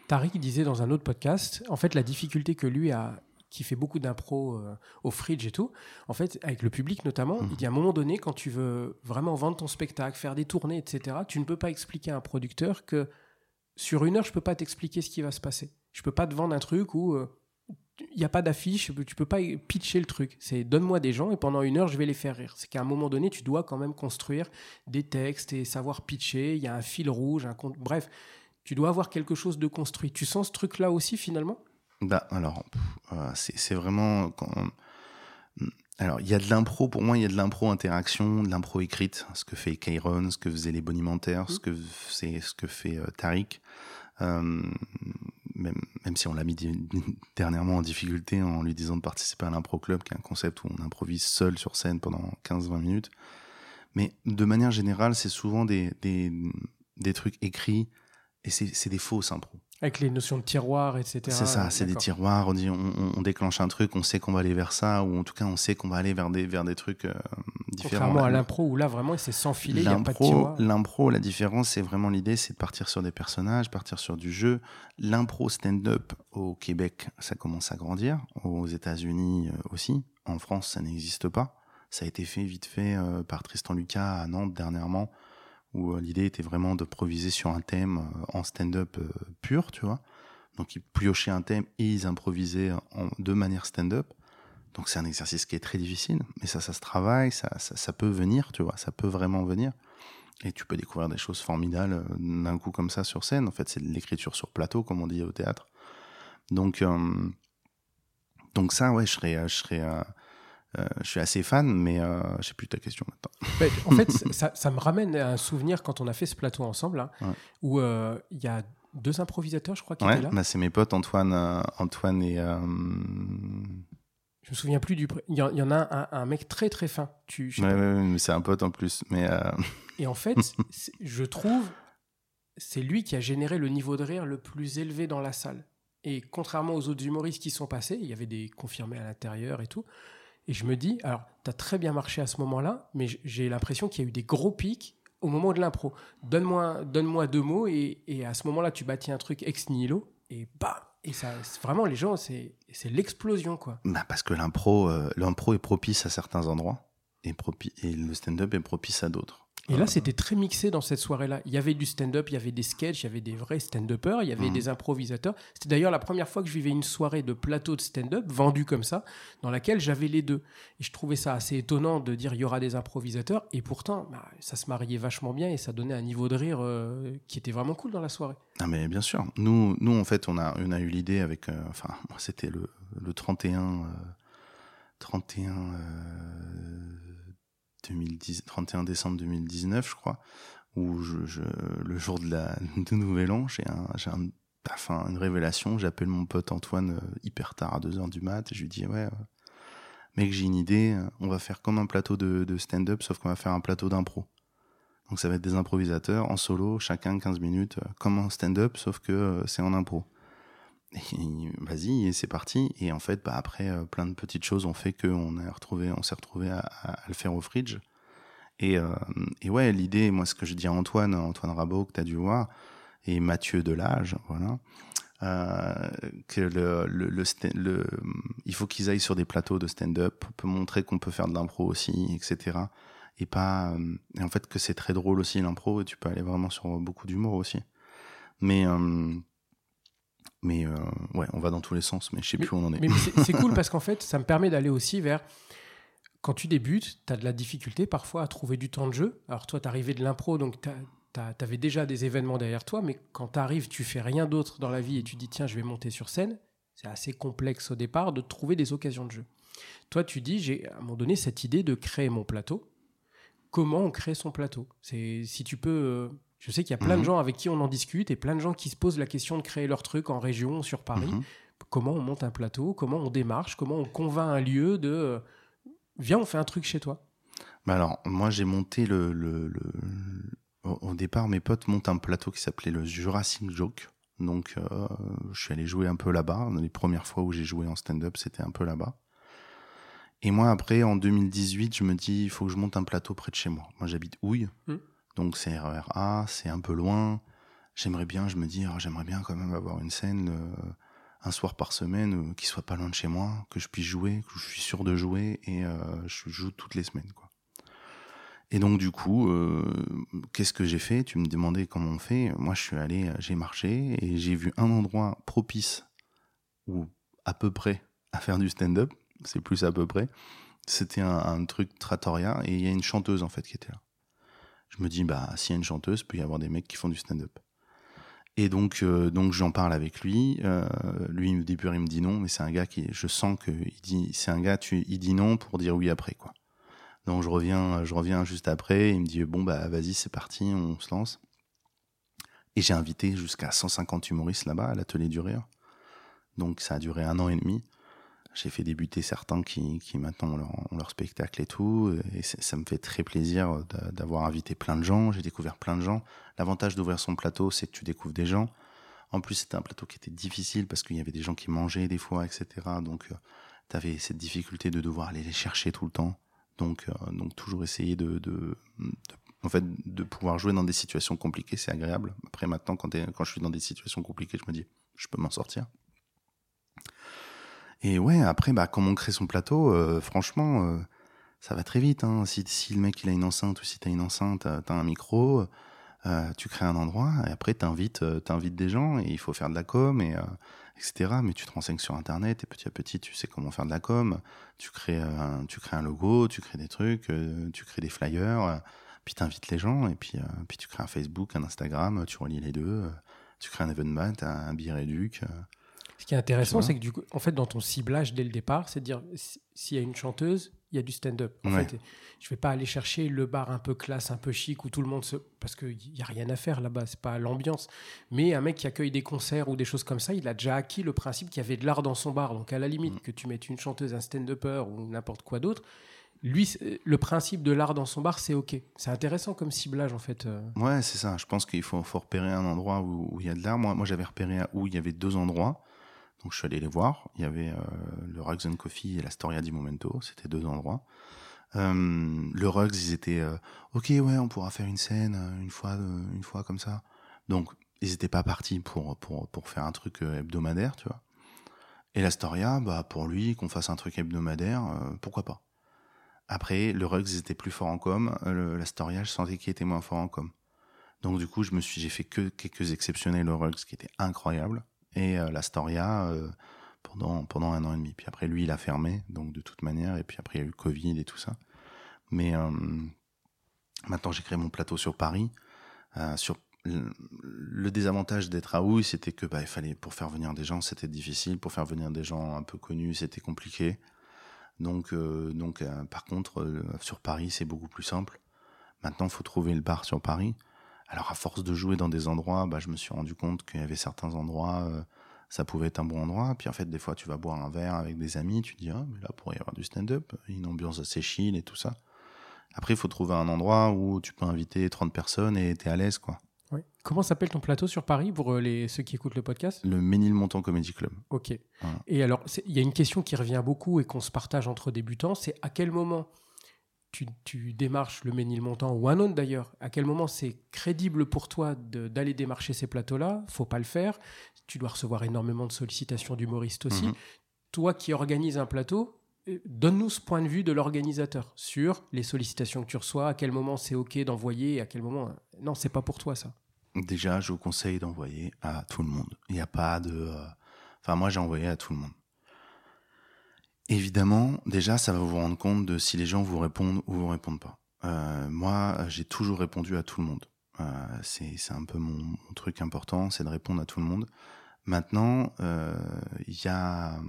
Tariq disait dans un autre podcast, en fait, la difficulté que lui a, qui fait beaucoup d'impro euh, au fridge et tout, en fait, avec le public notamment, Mhm. il dit à un moment donné, quand tu veux vraiment vendre ton spectacle, faire des tournées, etc., tu ne peux pas expliquer à un producteur que sur une heure, je peux pas t'expliquer ce qui va se passer. Je peux pas te vendre un truc où euh, il n'y a pas d'affiche, tu peux pas pitcher le truc. C'est donne-moi des gens et pendant une heure, je vais les faire rire. C'est qu'à un moment donné, tu dois quand même construire des textes et savoir pitcher. Il y a un fil rouge, un compte. Bref, tu dois avoir quelque chose de construit. Tu sens ce truc-là aussi finalement? Bah, alors, euh, c'est c'est vraiment. Quand... Alors, il y a de l'impro, pour moi, il y a de l'impro interaction, de l'impro écrite, ce que fait Kairon, ce que faisaient les bonimentaires, ce que c'est ce que fait euh, Tariq. Euh, même, même si on l'a mis [laughs] dernièrement en difficulté en lui disant de participer à l'impro club, qui est un concept où on improvise seul sur scène pendant 15-20 minutes. Mais de manière générale, c'est souvent des, des, des trucs écrits et c'est c'est des fausses impro. Avec les notions de tiroir, etc. C'est ça, c'est des tiroirs, on, dit, on, déclenche un truc, on sait qu'on va aller vers ça, ou en tout cas on sait qu'on va aller vers des, vers des trucs euh, différents. Contrairement à l'impro où là vraiment c'est sans filet, il n'y a pas de L'impro, tiroir. l'impro, la différence, c'est vraiment l'idée, c'est de partir sur des personnages, partir sur du jeu. L'impro stand-up au Québec, ça commence à grandir. Aux États-Unis euh, aussi. En France, ça n'existe pas. Ça a été fait vite fait euh, par Tristan Lucas à Nantes dernièrement, où euh, l'idée était vraiment de proviser sur un thème euh, en stand-up euh, pur, tu vois. Donc ils piochaient un thème et ils improvisaient en, de manière stand-up. Donc c'est un exercice qui est très difficile, mais ça, ça se travaille, ça, ça, peut venir, tu vois, ça peut vraiment venir. Et tu peux découvrir des choses formidables d'un coup comme ça sur scène. En fait, c'est de l'écriture sur plateau, comme on dit au théâtre. Donc, donc ça, ouais, je serais, je serais, je suis assez fan, mais euh, je sais plus ta question maintenant. [laughs] En fait, [laughs] ça, ça me ramène à un souvenir quand on a fait ce plateau ensemble, Ouais. où euh, il y a deux improvisateurs, je crois, qui Ouais, étaient là. bah, c'est mes potes Antoine, euh, Antoine et euh, Je me souviens plus du. Il y, en- il y en a un, un mec très très fin. Tu, ouais, ouais, mais c'est un pote en plus. Mais euh, Et en fait, [laughs] je trouve, c'est lui qui a généré le niveau de rire le plus élevé dans la salle. Et contrairement aux autres humoristes qui sont passés, il y avait des confirmés à l'intérieur et tout. Et je me dis, alors, tu as très bien marché à ce moment-là, mais j'ai l'impression qu'il y a eu des gros pics au moment de l'impro. Donne-moi donne deux mots, et, à ce moment-là, tu bâtis un truc ex nihilo, et bam Et ça, vraiment, les gens, c'est l'explosion, quoi. bah, parce que l'impro, euh, l'impro est propice à certains endroits et le stand-up est propice à d'autres. Et là, c'était très mixé dans cette soirée-là. Il y avait du stand-up, il y avait des sketchs, il y avait des vrais stand-uppers, il y avait Mhm. des improvisateurs. C'était d'ailleurs la première fois que je vivais une soirée de plateau de stand-up vendue comme ça, dans laquelle j'avais les deux. Et je trouvais ça assez étonnant de dire il y aura des improvisateurs, et pourtant, bah, ça se mariait vachement bien et ça donnait un niveau de rire euh, qui était vraiment cool dans la soirée. Ah mais bien sûr. Nous, nous en fait, on a, on a eu l'idée avec, euh, enfin, moi c'était le, le 31, euh, 31, euh, 2010, 31 décembre 2019, je crois, où je, le jour de la [laughs] de Nouvel An, j'ai un, une révélation. J'appelle mon pote Antoine euh, hyper tard à 2 heures du mat et je lui dis ouais, euh, mec, j'ai une idée. euh, On va faire comme un plateau de, stand-up, sauf qu'on va faire un plateau d'impro. Donc ça va être des improvisateurs en solo, chacun 15 minutes, comme un stand-up, sauf que c'est en impro. [laughs] Vas-y, c'est parti. Et en fait, bah, après, euh, plein de petites choses ont fait qu'on retrouvé, on s'est retrouvé à, le faire au fridge. Et, euh, et ouais, l'idée, moi, ce que je dis à Antoine, Antoine Rabot, que tu as dû voir, et Mathieu Delage, voilà, euh, que le, le, le, il faut qu'ils aillent sur des plateaux de stand-up, on peut montrer qu'on peut faire de l'impro aussi, etc. Et pas, et en fait, que c'est très drôle aussi l'impro, et tu peux aller vraiment sur beaucoup d'humour aussi. Mais, mais euh, ouais, on va dans tous les sens, mais je sais plus où on en est. Mais c'est c'est cool [laughs] parce qu'en fait, ça me permet d'aller aussi vers. Quand tu débutes, tu as de la difficulté parfois à trouver du temps de jeu. Alors, toi, tu arrivé de l'impro, donc tu avais déjà des événements derrière toi, mais quand tu arrives, tu fais rien d'autre dans la vie et tu dis, tiens, je vais monter sur scène. C'est assez complexe au départ de trouver des occasions de jeu. Toi, tu dis, j'ai à un moment donné cette idée de créer mon plateau. Comment on crée son plateau? C'est si tu peux. Je sais qu'il y a plein de Mhm. gens avec qui on en discute et plein de gens qui se posent la question de créer leur truc en région, sur Paris Mhm. comment on monte un plateau, comment on démarche, comment on convainc un lieu de euh, viens, on fait un truc chez toi? Bah alors, moi, j'ai monté le, le, le- Au, départ, mes potes montent un plateau qui s'appelait le Jurassic Joke. Donc, euh, je suis allé jouer un peu là-bas. Les premières fois où j'ai joué en stand-up, c'était un peu là-bas. Et moi, après, en 2018, je me dis, il faut que je monte un plateau près de chez moi. Moi, j'habite Houille. Mm. Donc, c'est RER A, c'est un peu loin. J'aimerais bien, je me dis, ah, j'aimerais bien quand même avoir une scène euh, un soir par semaine euh, qui soit pas loin de chez moi, que je puisse jouer, que je suis sûr de jouer et euh, je joue toutes les semaines, quoi. Et donc du coup, qu'est-ce que j'ai fait? Tu me demandais comment on fait. Moi, je suis allé, j'ai marché et j'ai vu un endroit propice ou à peu près à faire du stand-up. C'est plus à peu près. C'était un, un truc trattoria et il y a une chanteuse en fait qui était là. Je me dis bah s'il y a une chanteuse, peut y avoir des mecs qui font du stand-up. Et donc euh, donc j'en parle avec lui. Euh, lui il me dit il me dit non, mais c'est un gars qui, je sens que il dit, c'est un gars, il dit non pour dire oui après quoi. Donc je reviens, je reviens juste après. Il me dit bon bah vas-y c'est parti, on se lance. Et j'ai invité jusqu'à 150 humoristes là-bas à l'atelier du rire. Donc ça a duré un an et demi. J'ai fait débuter certains qui, qui maintenant ont leur, spectacle et tout. Et ça me fait très plaisir d'a- d'avoir invité plein de gens. J'ai découvert plein de gens. L'avantage d'ouvrir son plateau, c'est que tu découvres des gens. En plus, c'était un plateau qui était difficile parce qu'il y avait des gens qui mangeaient des fois, etc. Donc, tu avais cette difficulté de devoir aller les chercher tout le temps. Donc, euh, donc toujours essayer de, de, de- en fait, de pouvoir jouer dans des situations compliquées, c'est agréable. Après, maintenant, quand, quand je suis dans des situations compliquées, je me dis, je peux m'en sortir. Et ouais, après, bah, comment on crée son plateau, euh, franchement, euh, ça va très vite. Hein. Si, le mec il a une enceinte ou si tu as une enceinte, tu as un micro, euh, tu crées un endroit et après tu invites, des gens et il faut faire de la com, et, euh, etc. Mais tu te renseignes sur Internet et petit à petit tu sais comment faire de la com. Tu crées, un, tu crées un logo, tu crées des trucs, euh, tu crées des flyers, euh, puis tu invites les gens et puis, euh, puis tu crées un Facebook, un Instagram, tu relis les deux, euh, tu crées un événement, un billet réduc. Euh, Ce qui est intéressant, c'est que du coup, en fait, dans ton ciblage dès le départ, c'est de dire si- s'il y a une chanteuse, il y a du stand-up. En Ouais. fait, je vais pas aller chercher le bar un peu classe, un peu chic où tout le monde se. Parce qu'il n'y a rien à faire là-bas, c'est pas l'ambiance. Mais un mec qui accueille des concerts ou des choses comme ça, il a déjà acquis le principe qu'il y avait de l'art dans son bar. Donc à la limite, Mm. que tu mettes une chanteuse, un stand-upper ou n'importe quoi d'autre, lui, c'est- le principe de l'art dans son bar, c'est OK. C'est intéressant comme ciblage, en fait. euh. Ouais, c'est ça. Je pense qu'il faut, faut repérer un endroit où, il y a de l'art. Moi, moi j'avais repéré où il y avait deux endroits. Donc, je suis allé les voir. Il y avait euh, le Rugs and Coffee et la Storia di Momento. C'était deux endroits. Euh, le Rugs, ils étaient euh, OK, ouais, on pourra faire une scène une fois, une fois comme ça. Donc, ils n'étaient pas partis pour, pour, pour faire un truc hebdomadaire, tu vois. Et la Storia, bah, pour lui, qu'on fasse un truc hebdomadaire, pourquoi pas Après, le Rugs était plus fort en com, l'Astoria, je sentais qu'il était moins fort en com. Donc du coup, j'ai fait que quelques exceptionnels au Rugs qui était incroyable, et euh, l'Astoria euh, pendant pendant un an et demi. Puis après, lui, il a fermé, donc de toute manière. Et puis après, il y a eu le Covid et tout ça. Mais euh, maintenant, j'ai créé mon plateau sur Paris. Sur le désavantage d'être à Houille, c'était que bah, il fallait pour faire venir des gens, c'était difficile. Pour faire venir des gens un peu connus, c'était compliqué. Donc, donc par contre, sur Paris, c'est beaucoup plus simple. Maintenant, faut trouver le bar sur Paris. Alors, à force de jouer dans des endroits, bah, je me suis rendu compte qu'il y avait certains endroits, euh, ça pouvait être un bon endroit. Puis en fait, des fois, tu vas boire un verre avec des amis, tu te dis, ah, mais là, pourrait y avoir du stand-up, une ambiance assez chill et tout ça. Après, il faut trouver un endroit où tu peux inviter 30 personnes et t'es à l'aise, quoi. Ouais. Comment s'appelle ton plateau sur Paris pour euh, les, ceux qui écoutent le podcast? Le Ménilmontant Comedy Club. Ok. Voilà. Et alors, il y a une question qui revient beaucoup et qu'on se partage entre débutants, c'est à quel moment tu, tu démarches le Ménilmontant ou un autre d'ailleurs, à quel moment c'est crédible pour toi d'aller démarcher ces plateaux-là? Faut pas le faire. Tu dois recevoir énormément de sollicitations d'humoristes aussi. Mhm. Toi qui organises un plateau, euh, donne-nous ce point de vue de l'organisateur sur les sollicitations que tu reçois, à quel moment c'est OK d'envoyer et à quel moment... euh, Non, c'est pas pour toi ça. Déjà, je vous conseille d'envoyer à tout le monde. Il n'y a pas de. euh, Enfin, moi, j'ai envoyé à tout le monde. Évidemment, déjà, ça va vous rendre compte de si les gens vous répondent ou vous répondent pas. Euh, moi, j'ai toujours répondu à tout le monde. Euh, c'est un peu mon, mon truc important, c'est de répondre à tout le monde. Maintenant, euh, il y a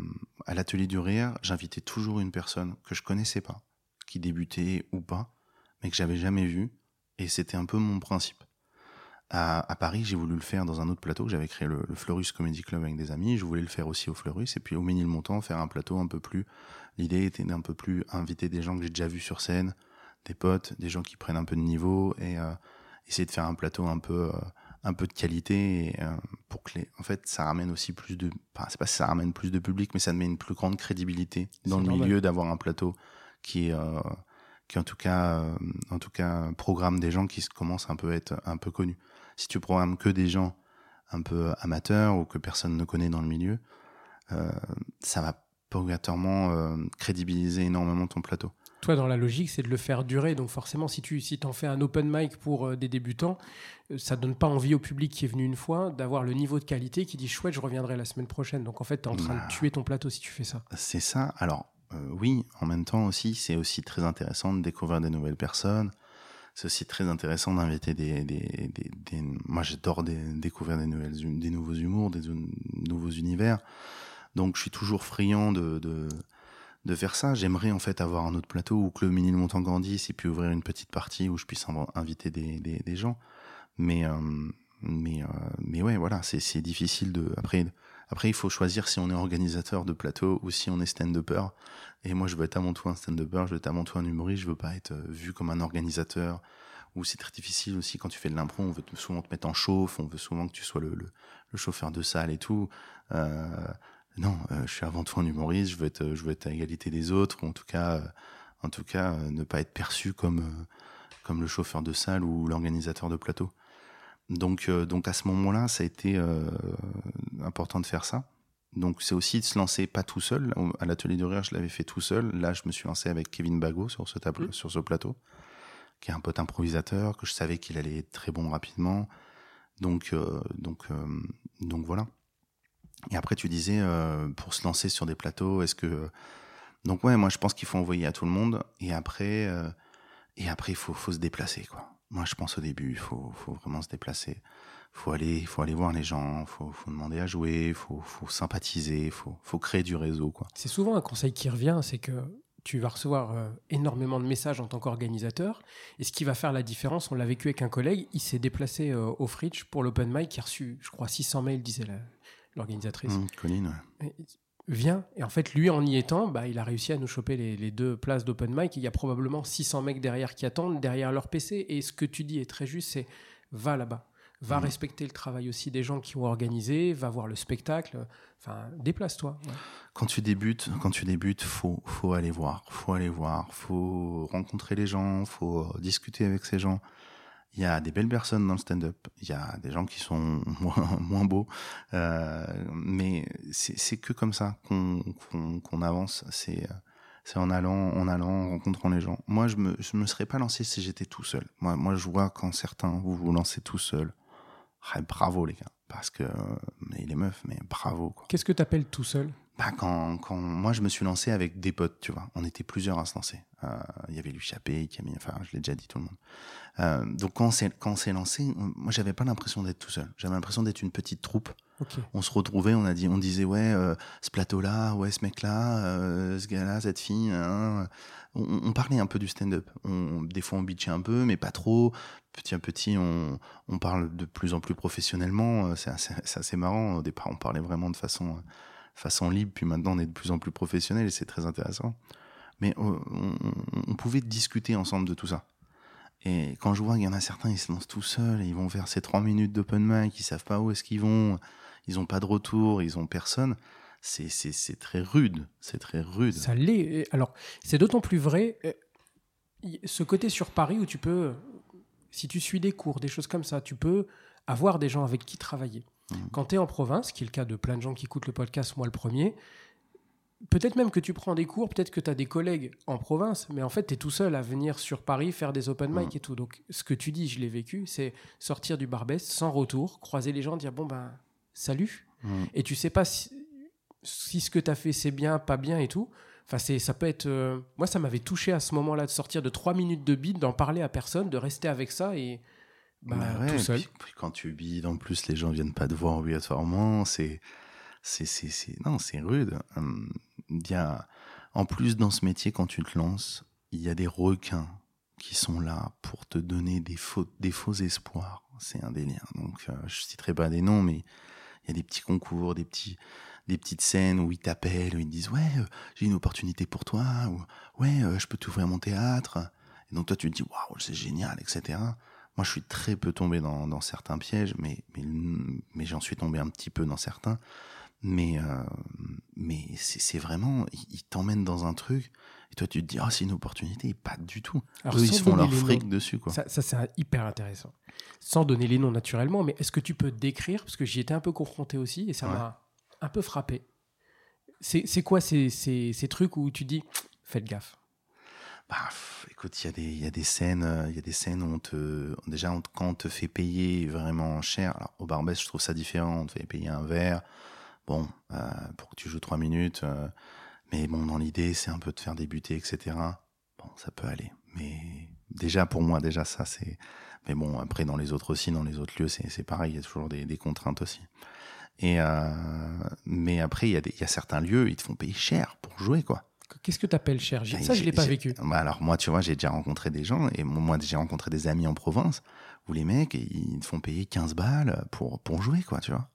à l'atelier du rire, j'invitais toujours une personne que je connaissais pas, qui débutait ou pas, mais que j'avais jamais vue, et c'était un peu mon principe. À, à Paris, j'ai voulu le faire dans un autre plateau. J'avais créé le, le Fleurus Comedy Club avec des amis. Je voulais le faire aussi au Fleurus. Et puis au Ménilmontant, faire un plateau un peu plus. L'idée était d'un peu plus inviter des gens que j'ai déjà vus sur scène, des potes, des gens qui prennent un peu de niveau et euh, essayer de faire un plateau un peu, euh, un peu de qualité et, euh, pour que les, en fait, ça ramène aussi plus de, enfin, c'est pas ça ramène plus de public, mais ça met une plus grande crédibilité dans le normal. milieu d'avoir un plateau qui est, qui en tout cas, euh, en tout cas, programme des gens qui commencent un peu à être un peu connus. Si tu programmes que des gens un peu amateurs ou que personne ne connaît dans le milieu, euh, ça va obligatoirement euh, crédibiliser énormément ton plateau. Toi, dans la logique, c'est de le faire durer. Donc forcément, si tu si en fais un open mic pour euh, des débutants, euh, ça donne pas envie au public qui est venu une fois d'avoir le niveau de qualité qui dit chouette, je reviendrai la semaine prochaine. Donc en fait, tu es en train Bah. de tuer ton plateau si tu fais ça. C'est ça. Alors euh, oui, en même temps aussi, c'est aussi très intéressant de découvrir des nouvelles personnes. C'est aussi très intéressant d'inviter des, des, des, des- Moi, j'adore découvrir des nouvelles, des nouveaux humours, des nouveaux univers. Donc, je suis toujours friand de, de, de faire ça. J'aimerais en fait avoir un autre plateau où que le mini montant grandisse et puis ouvrir une petite partie où je puisse inviter des, des, gens. Mais euh, mais euh, mais ouais, voilà, c'est difficile de. Après après, il faut choisir si on est organisateur de plateau ou si on est stand-upper. Et moi, je veux être mon tour un stand-upper, je veux être mon tour un humoriste, je veux pas être euh, vu comme un organisateur. Ou c'est très difficile aussi quand tu fais de l'impro, on veut souvent te mettre en chauffe, on veut souvent que tu sois le, chauffeur de salle et tout. Euh, non, euh, je suis avant tout un humoriste, je veux être, je veux être à égalité des autres, ou en tout cas, en tout cas, ne pas être perçu comme le chauffeur de salle ou l'organisateur de plateau. Donc, euh, donc à ce moment-là, ça a été euh, important de faire ça. Donc c'est aussi de se lancer pas tout seul. À l'atelier de rire, je l'avais fait tout seul. Là, je me suis lancé avec Kevin Bago sur ce tableau, Mhm. sur ce plateau, qui est un pote improvisateur que je savais qu'il allait être très bon rapidement. Donc, euh, donc, euh, donc voilà. Et après, tu disais euh, pour se lancer sur des plateaux, est-ce que donc ouais, moi je pense qu'il faut envoyer à tout le monde. Et après, euh, et après, il faut, faut se déplacer quoi. Moi, je pense au début, il faut, faut vraiment se déplacer. Faut aller, faut aller voir les gens, faut, faut demander à jouer, faut, faut sympathiser, faut, faut créer du réseau quoi. C'est souvent un conseil qui revient, c'est que tu vas recevoir euh, énormément de messages en tant qu'organisateur. Et ce qui va faire la différence, on l'a vécu avec un collègue, il s'est déplacé euh, au Fridge pour l'open mic, il a reçu, je crois, 600 mails, disait la- l'organisatrice. Mmh, Colline, ouais. Viens. Et en fait, lui, en y étant, bah, il a réussi à nous choper les, les deux places d'open mic. Il y a probablement 600 mecs derrière qui attendent, derrière leur PC. Et ce que tu dis est très juste, c'est va là-bas. Va Mhm. respecter le travail aussi des gens qui ont organisé, va voir le spectacle. Enfin, déplace-toi. Ouais. quand tu débutes, quand tu débutes, faut, faut aller voir, faut aller voir, faut rencontrer les gens, faut discuter avec ces gens. Il y a des belles personnes dans le stand-up, il y a des gens qui sont [laughs] moins, moins beaux, euh, mais c'est que comme ça qu'on qu'on avance. C'est euh, en allant, en allant, en rencontrant les gens. Moi, je me, je me serais pas lancé si j'étais tout seul. Moi, moi, je vois quand certains, vous vous lancez tout seul. Ah, bravo, les gars. Parce que, mais les meufs, mais bravo. Qu'est-ce que tu appelles tout seul? Bah, quand, quand moi je me suis lancé avec des potes, tu vois, on était plusieurs à se lancer. Euh, Il y avait lui Chappé, Camille, enfin je l'ai déjà dit tout le monde. Euh, donc quand on s'est lancé, on- moi j'avais pas l'impression d'être tout seul. J'avais l'impression d'être une petite troupe. On se retrouvait, on a dit, on disait ouais, euh, ce plateau-là, ouais ce mec-là, ce gars-là, cette fille. hein. On, on parlait un peu du stand-up. On, des fois on bitchait un peu, mais pas trop. Petit à petit, on, on parle de plus en plus professionnellement. C'est assez, marrant. Au départ, on parlait vraiment de façon façon libre, puis maintenant on est de plus en plus professionnel et c'est très intéressant. Mais euh, on, pouvait discuter ensemble de tout ça. Et quand je vois qu'il y en a certains, ils se lancent tout seuls, ils vont faire ces trois minutes d'open mic, ils savent pas où est-ce qu'ils vont, ils ont pas de retour, ils ont personne. C'est très rude, c'est très rude. Ça l'est. Alors, c'est d'autant plus vrai, euh, ce côté sur Paris où tu peux, si tu suis des cours, des choses comme ça, tu peux avoir des gens avec qui travailler. Mhm. Quand tu es en province, qui est le cas de plein de gens qui écoutent le podcast, moi le premier, peut-être même que tu prends des cours, peut-être que tu as des collègues en province, mais en fait, tu es tout seul à venir sur Paris faire des open mic Mhm. et tout. Donc, ce que tu dis, je l'ai vécu, c'est sortir du Barbès sans retour, croiser les gens, dire bon ben, salut, Mhm. et tu sais pas si, si ce que tu as fait c'est bien, pas bien et tout. Enfin, c'est, ça peut être. euh, moi, ça m'avait touché à ce moment-là de sortir de trois minutes de bide, d'en parler à personne, de rester avec ça et bah, Bah ouais, tout seul. Puis, puis quand tu bides, en plus, les gens viennent pas te voir obligatoirement. C'est, c'est, c'est, c'est- non, c'est rude. Hum, Il y a, en plus, dans ce métier, quand tu te lances, il y a des requins qui sont là pour te donner des faux, des faux espoirs. C'est un délire. Donc, euh, je citerai pas des noms, mais il y a des petits concours, des petits, des petites scènes où ils t'appellent, où ils te disent ouais, euh, j'ai une opportunité pour toi, ou ouais, euh, je peux t'ouvrir mon théâtre. Et donc toi, tu te dis waouh, c'est génial, etc. Moi, je suis très peu tombé dans, dans certains pièges, mais, mais, mais j'en suis tombé un petit peu dans certains. Mais, euh, mais c'est vraiment, ils t'emmènent dans un truc, et toi, tu te dis, ah, c'est une opportunité, pas du tout. Alors, Eux, ils se font leur fric noms, dessus, quoi. Ça, ça, c'est hyper intéressant. Sans donner les noms naturellement, mais est-ce que tu peux décrire, parce que j'y étais un peu confronté aussi, et ça Ouais. m'a un peu frappé. C'est c'est quoi ces, ces, ces trucs où tu dis, faites gaffe Bah, écoute, il y, a des- y a des scènes, euh, y a des scènes où on te, déjà, quand on te fait payer vraiment cher, alors au Barbès, je trouve ça différent, on te fait payer un verre, bon, euh, pour que tu joues trois minutes, euh, mais bon, dans l'idée, c'est un peu de faire débuter, etc. Bon, ça peut aller, mais déjà, pour moi, déjà, ça, c'est, mais bon, après, dans les autres aussi, dans les autres lieux, c'est pareil, il y a toujours des, des contraintes aussi. Et, euh, mais après, il y, y a certains lieux, ils te font payer cher pour jouer, quoi. Qu'est-ce que tu appelles cher J'ai- Ah, Ça, je j'ai- l'ai pas vécu. Bah alors moi, tu vois, j'ai déjà rencontré des gens et moi, j'ai rencontré des amis en province où les mecs, ils te font payer 15 balles pour, pour jouer, quoi, tu vois.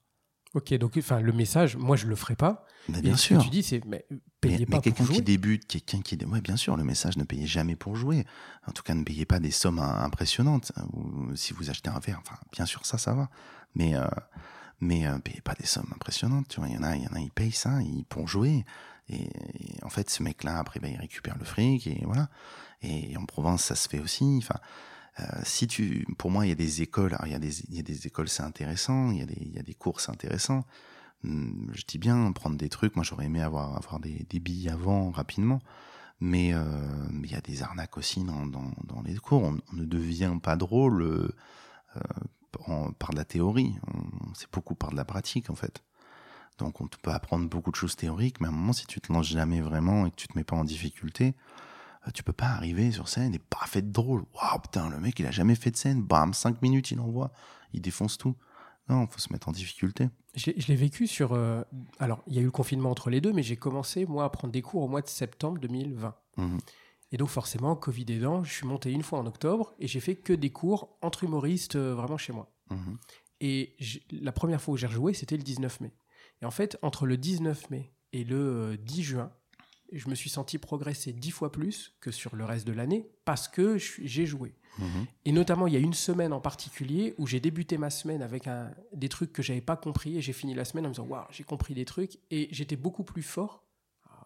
Ok, donc enfin, le message, moi, je le ferai pas. Mais Et bien ce sûr. que tu dis, c'est, mais Mais, payez mais pas quelqu'un pour jouer. qui débute, quelqu'un qui... Ouais, bien sûr, le message, ne payez jamais pour jouer. En tout cas, ne payez pas des sommes impressionnantes. Ou si vous achetez un verre, enfin, bien sûr, ça, ça va. Mais, euh, mais euh, payez pas des sommes impressionnantes, tu vois. Il y en a, il y en a, ils payent ça ils, pour jouer. Et, en fait, ce mec-là, après, bah, il récupère le fric et voilà. Et en Provence, ça se fait aussi. Enfin, euh, si tu, pour moi, il y a des écoles. Alors, il y a des, il y a des écoles, c'est intéressant. Il y a des, il y a des cours, c'est intéressant. Hum, Je dis bien prendre des trucs. Moi, j'aurais aimé avoir, avoir des, billes avant rapidement. Mais euh, mais il y a des arnaques aussi dans, dans, dans les cours. On, on ne devient pas drôle euh, euh, en- par de la théorie. C'est beaucoup par de la pratique, en fait. Donc, on peut apprendre beaucoup de choses théoriques, mais à un moment, si tu te lances jamais vraiment et que tu te mets pas en difficulté, euh, tu peux pas arriver sur scène et pas être drôle. Waouh, putain, le mec, il a jamais fait de scène. Bam, 5 minutes, il envoie. Il défonce tout. Non, faut se mettre en difficulté. Je l'ai- vécu sur. euh, alors, il y a eu le confinement entre les deux, mais j'ai commencé, moi, à prendre des cours au mois de septembre 2020. Mhm. Et donc, forcément, Covid aidant, je suis monté une fois en octobre et j'ai fait que des cours entre humoristes euh, vraiment chez moi. Mhm. Et la première fois où j'ai rejoué, c'était le 19 mai. Et en fait, entre le 19 mai et le euh, 10 juin, je me suis senti progresser dix fois plus que sur le reste de l'année parce que j'ai joué. Mhm. Et notamment, il y a une semaine en particulier où j'ai débuté ma semaine avec un, des trucs que j'avais pas compris et j'ai fini la semaine en me disant waouh, j'ai compris des trucs et j'étais beaucoup plus fort.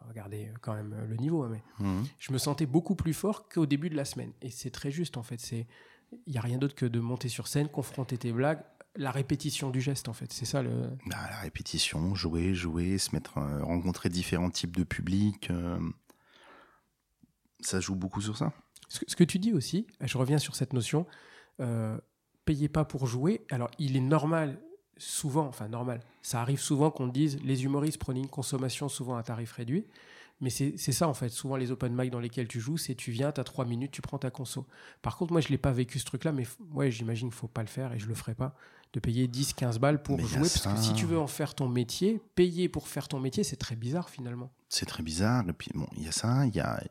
Regardez euh, quand même euh, le niveau, hein, mais Mhm. je me sentais beaucoup plus fort qu'au début de la semaine. Et c'est très juste en fait. C'est il y a rien d'autre que de monter sur scène, confronter tes blagues, la répétition du geste en fait. C'est ça le. Bah, la répétition, jouer, jouer, se mettre, euh, rencontrer différents types de publics. euh, ça joue beaucoup sur ça. Ce que, ce que tu dis aussi, je reviens sur cette notion, euh, payez pas pour jouer. Alors, il est normal, souvent, enfin normal, ça arrive souvent qu'on dise les humoristes prennent une consommation souvent à tarif réduit. Mais c'est ça, en fait. Souvent, les open mic dans lesquels tu joues, c'est tu viens, tu as trois minutes, tu prends ta conso. Par contre, moi, je l'ai pas vécu ce truc-là, mais ouais, j'imagine qu'il faut pas le faire et je le ferai pas. De payer 10, 15 balles pour Mais jouer. Parce ça. que si tu veux en faire ton métier, payer pour faire ton métier, c'est très bizarre finalement. C'est très bizarre. Et puis, bon, il y a ça, il y a,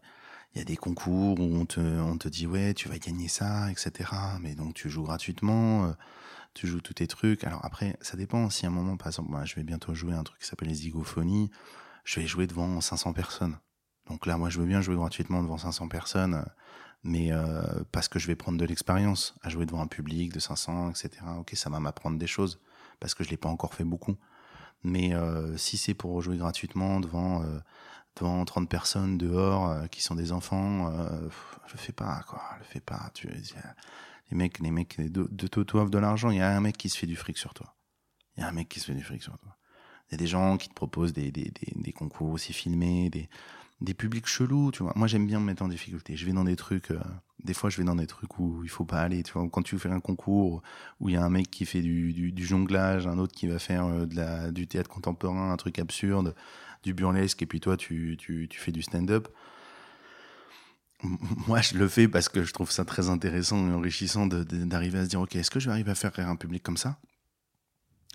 il y a des concours où on te, on te dit, ouais, tu vas gagner ça, etc. Mais donc, tu joues gratuitement, euh, tu joues tous tes trucs. Alors après, ça dépend. Si à un moment, par exemple, moi, je vais bientôt jouer un truc qui s'appelle les Zigophonies, je vais jouer devant 500 personnes. Donc là, moi, je veux bien jouer gratuitement devant 500 personnes, mais euh, parce que je vais prendre de l'expérience à jouer devant un public de 500, etc. Ok, ça va m'apprendre des choses, parce que je l'ai pas encore fait beaucoup. Mais euh, si c'est pour jouer gratuitement devant, euh, devant 30 personnes dehors qui sont des enfants, je le fais pas, quoi. Je le fais pas. Tu, les mecs, les mecs de, de toi offrent de l'argent. Il y a un mec qui se fait du fric sur toi. Il y a un mec qui se fait du fric sur toi. Il y a des gens qui te proposent des, concours aussi filmés, des, publics chelous, tu vois. Moi, j'aime bien me mettre en difficulté. Je vais dans des trucs, euh, des fois, je vais dans des trucs où il faut pas aller, tu vois. Quand tu faire un concours où il y a un mec qui fait du, jonglage, un autre qui va faire euh, du théâtre contemporain, un truc absurde, du burlesque, et puis toi, tu fais du stand-up. Moi, je le fais parce que je trouve ça très intéressant et enrichissant d'arriver à se dire, OK, est-ce que je vais arriver à faire rire un public comme ça?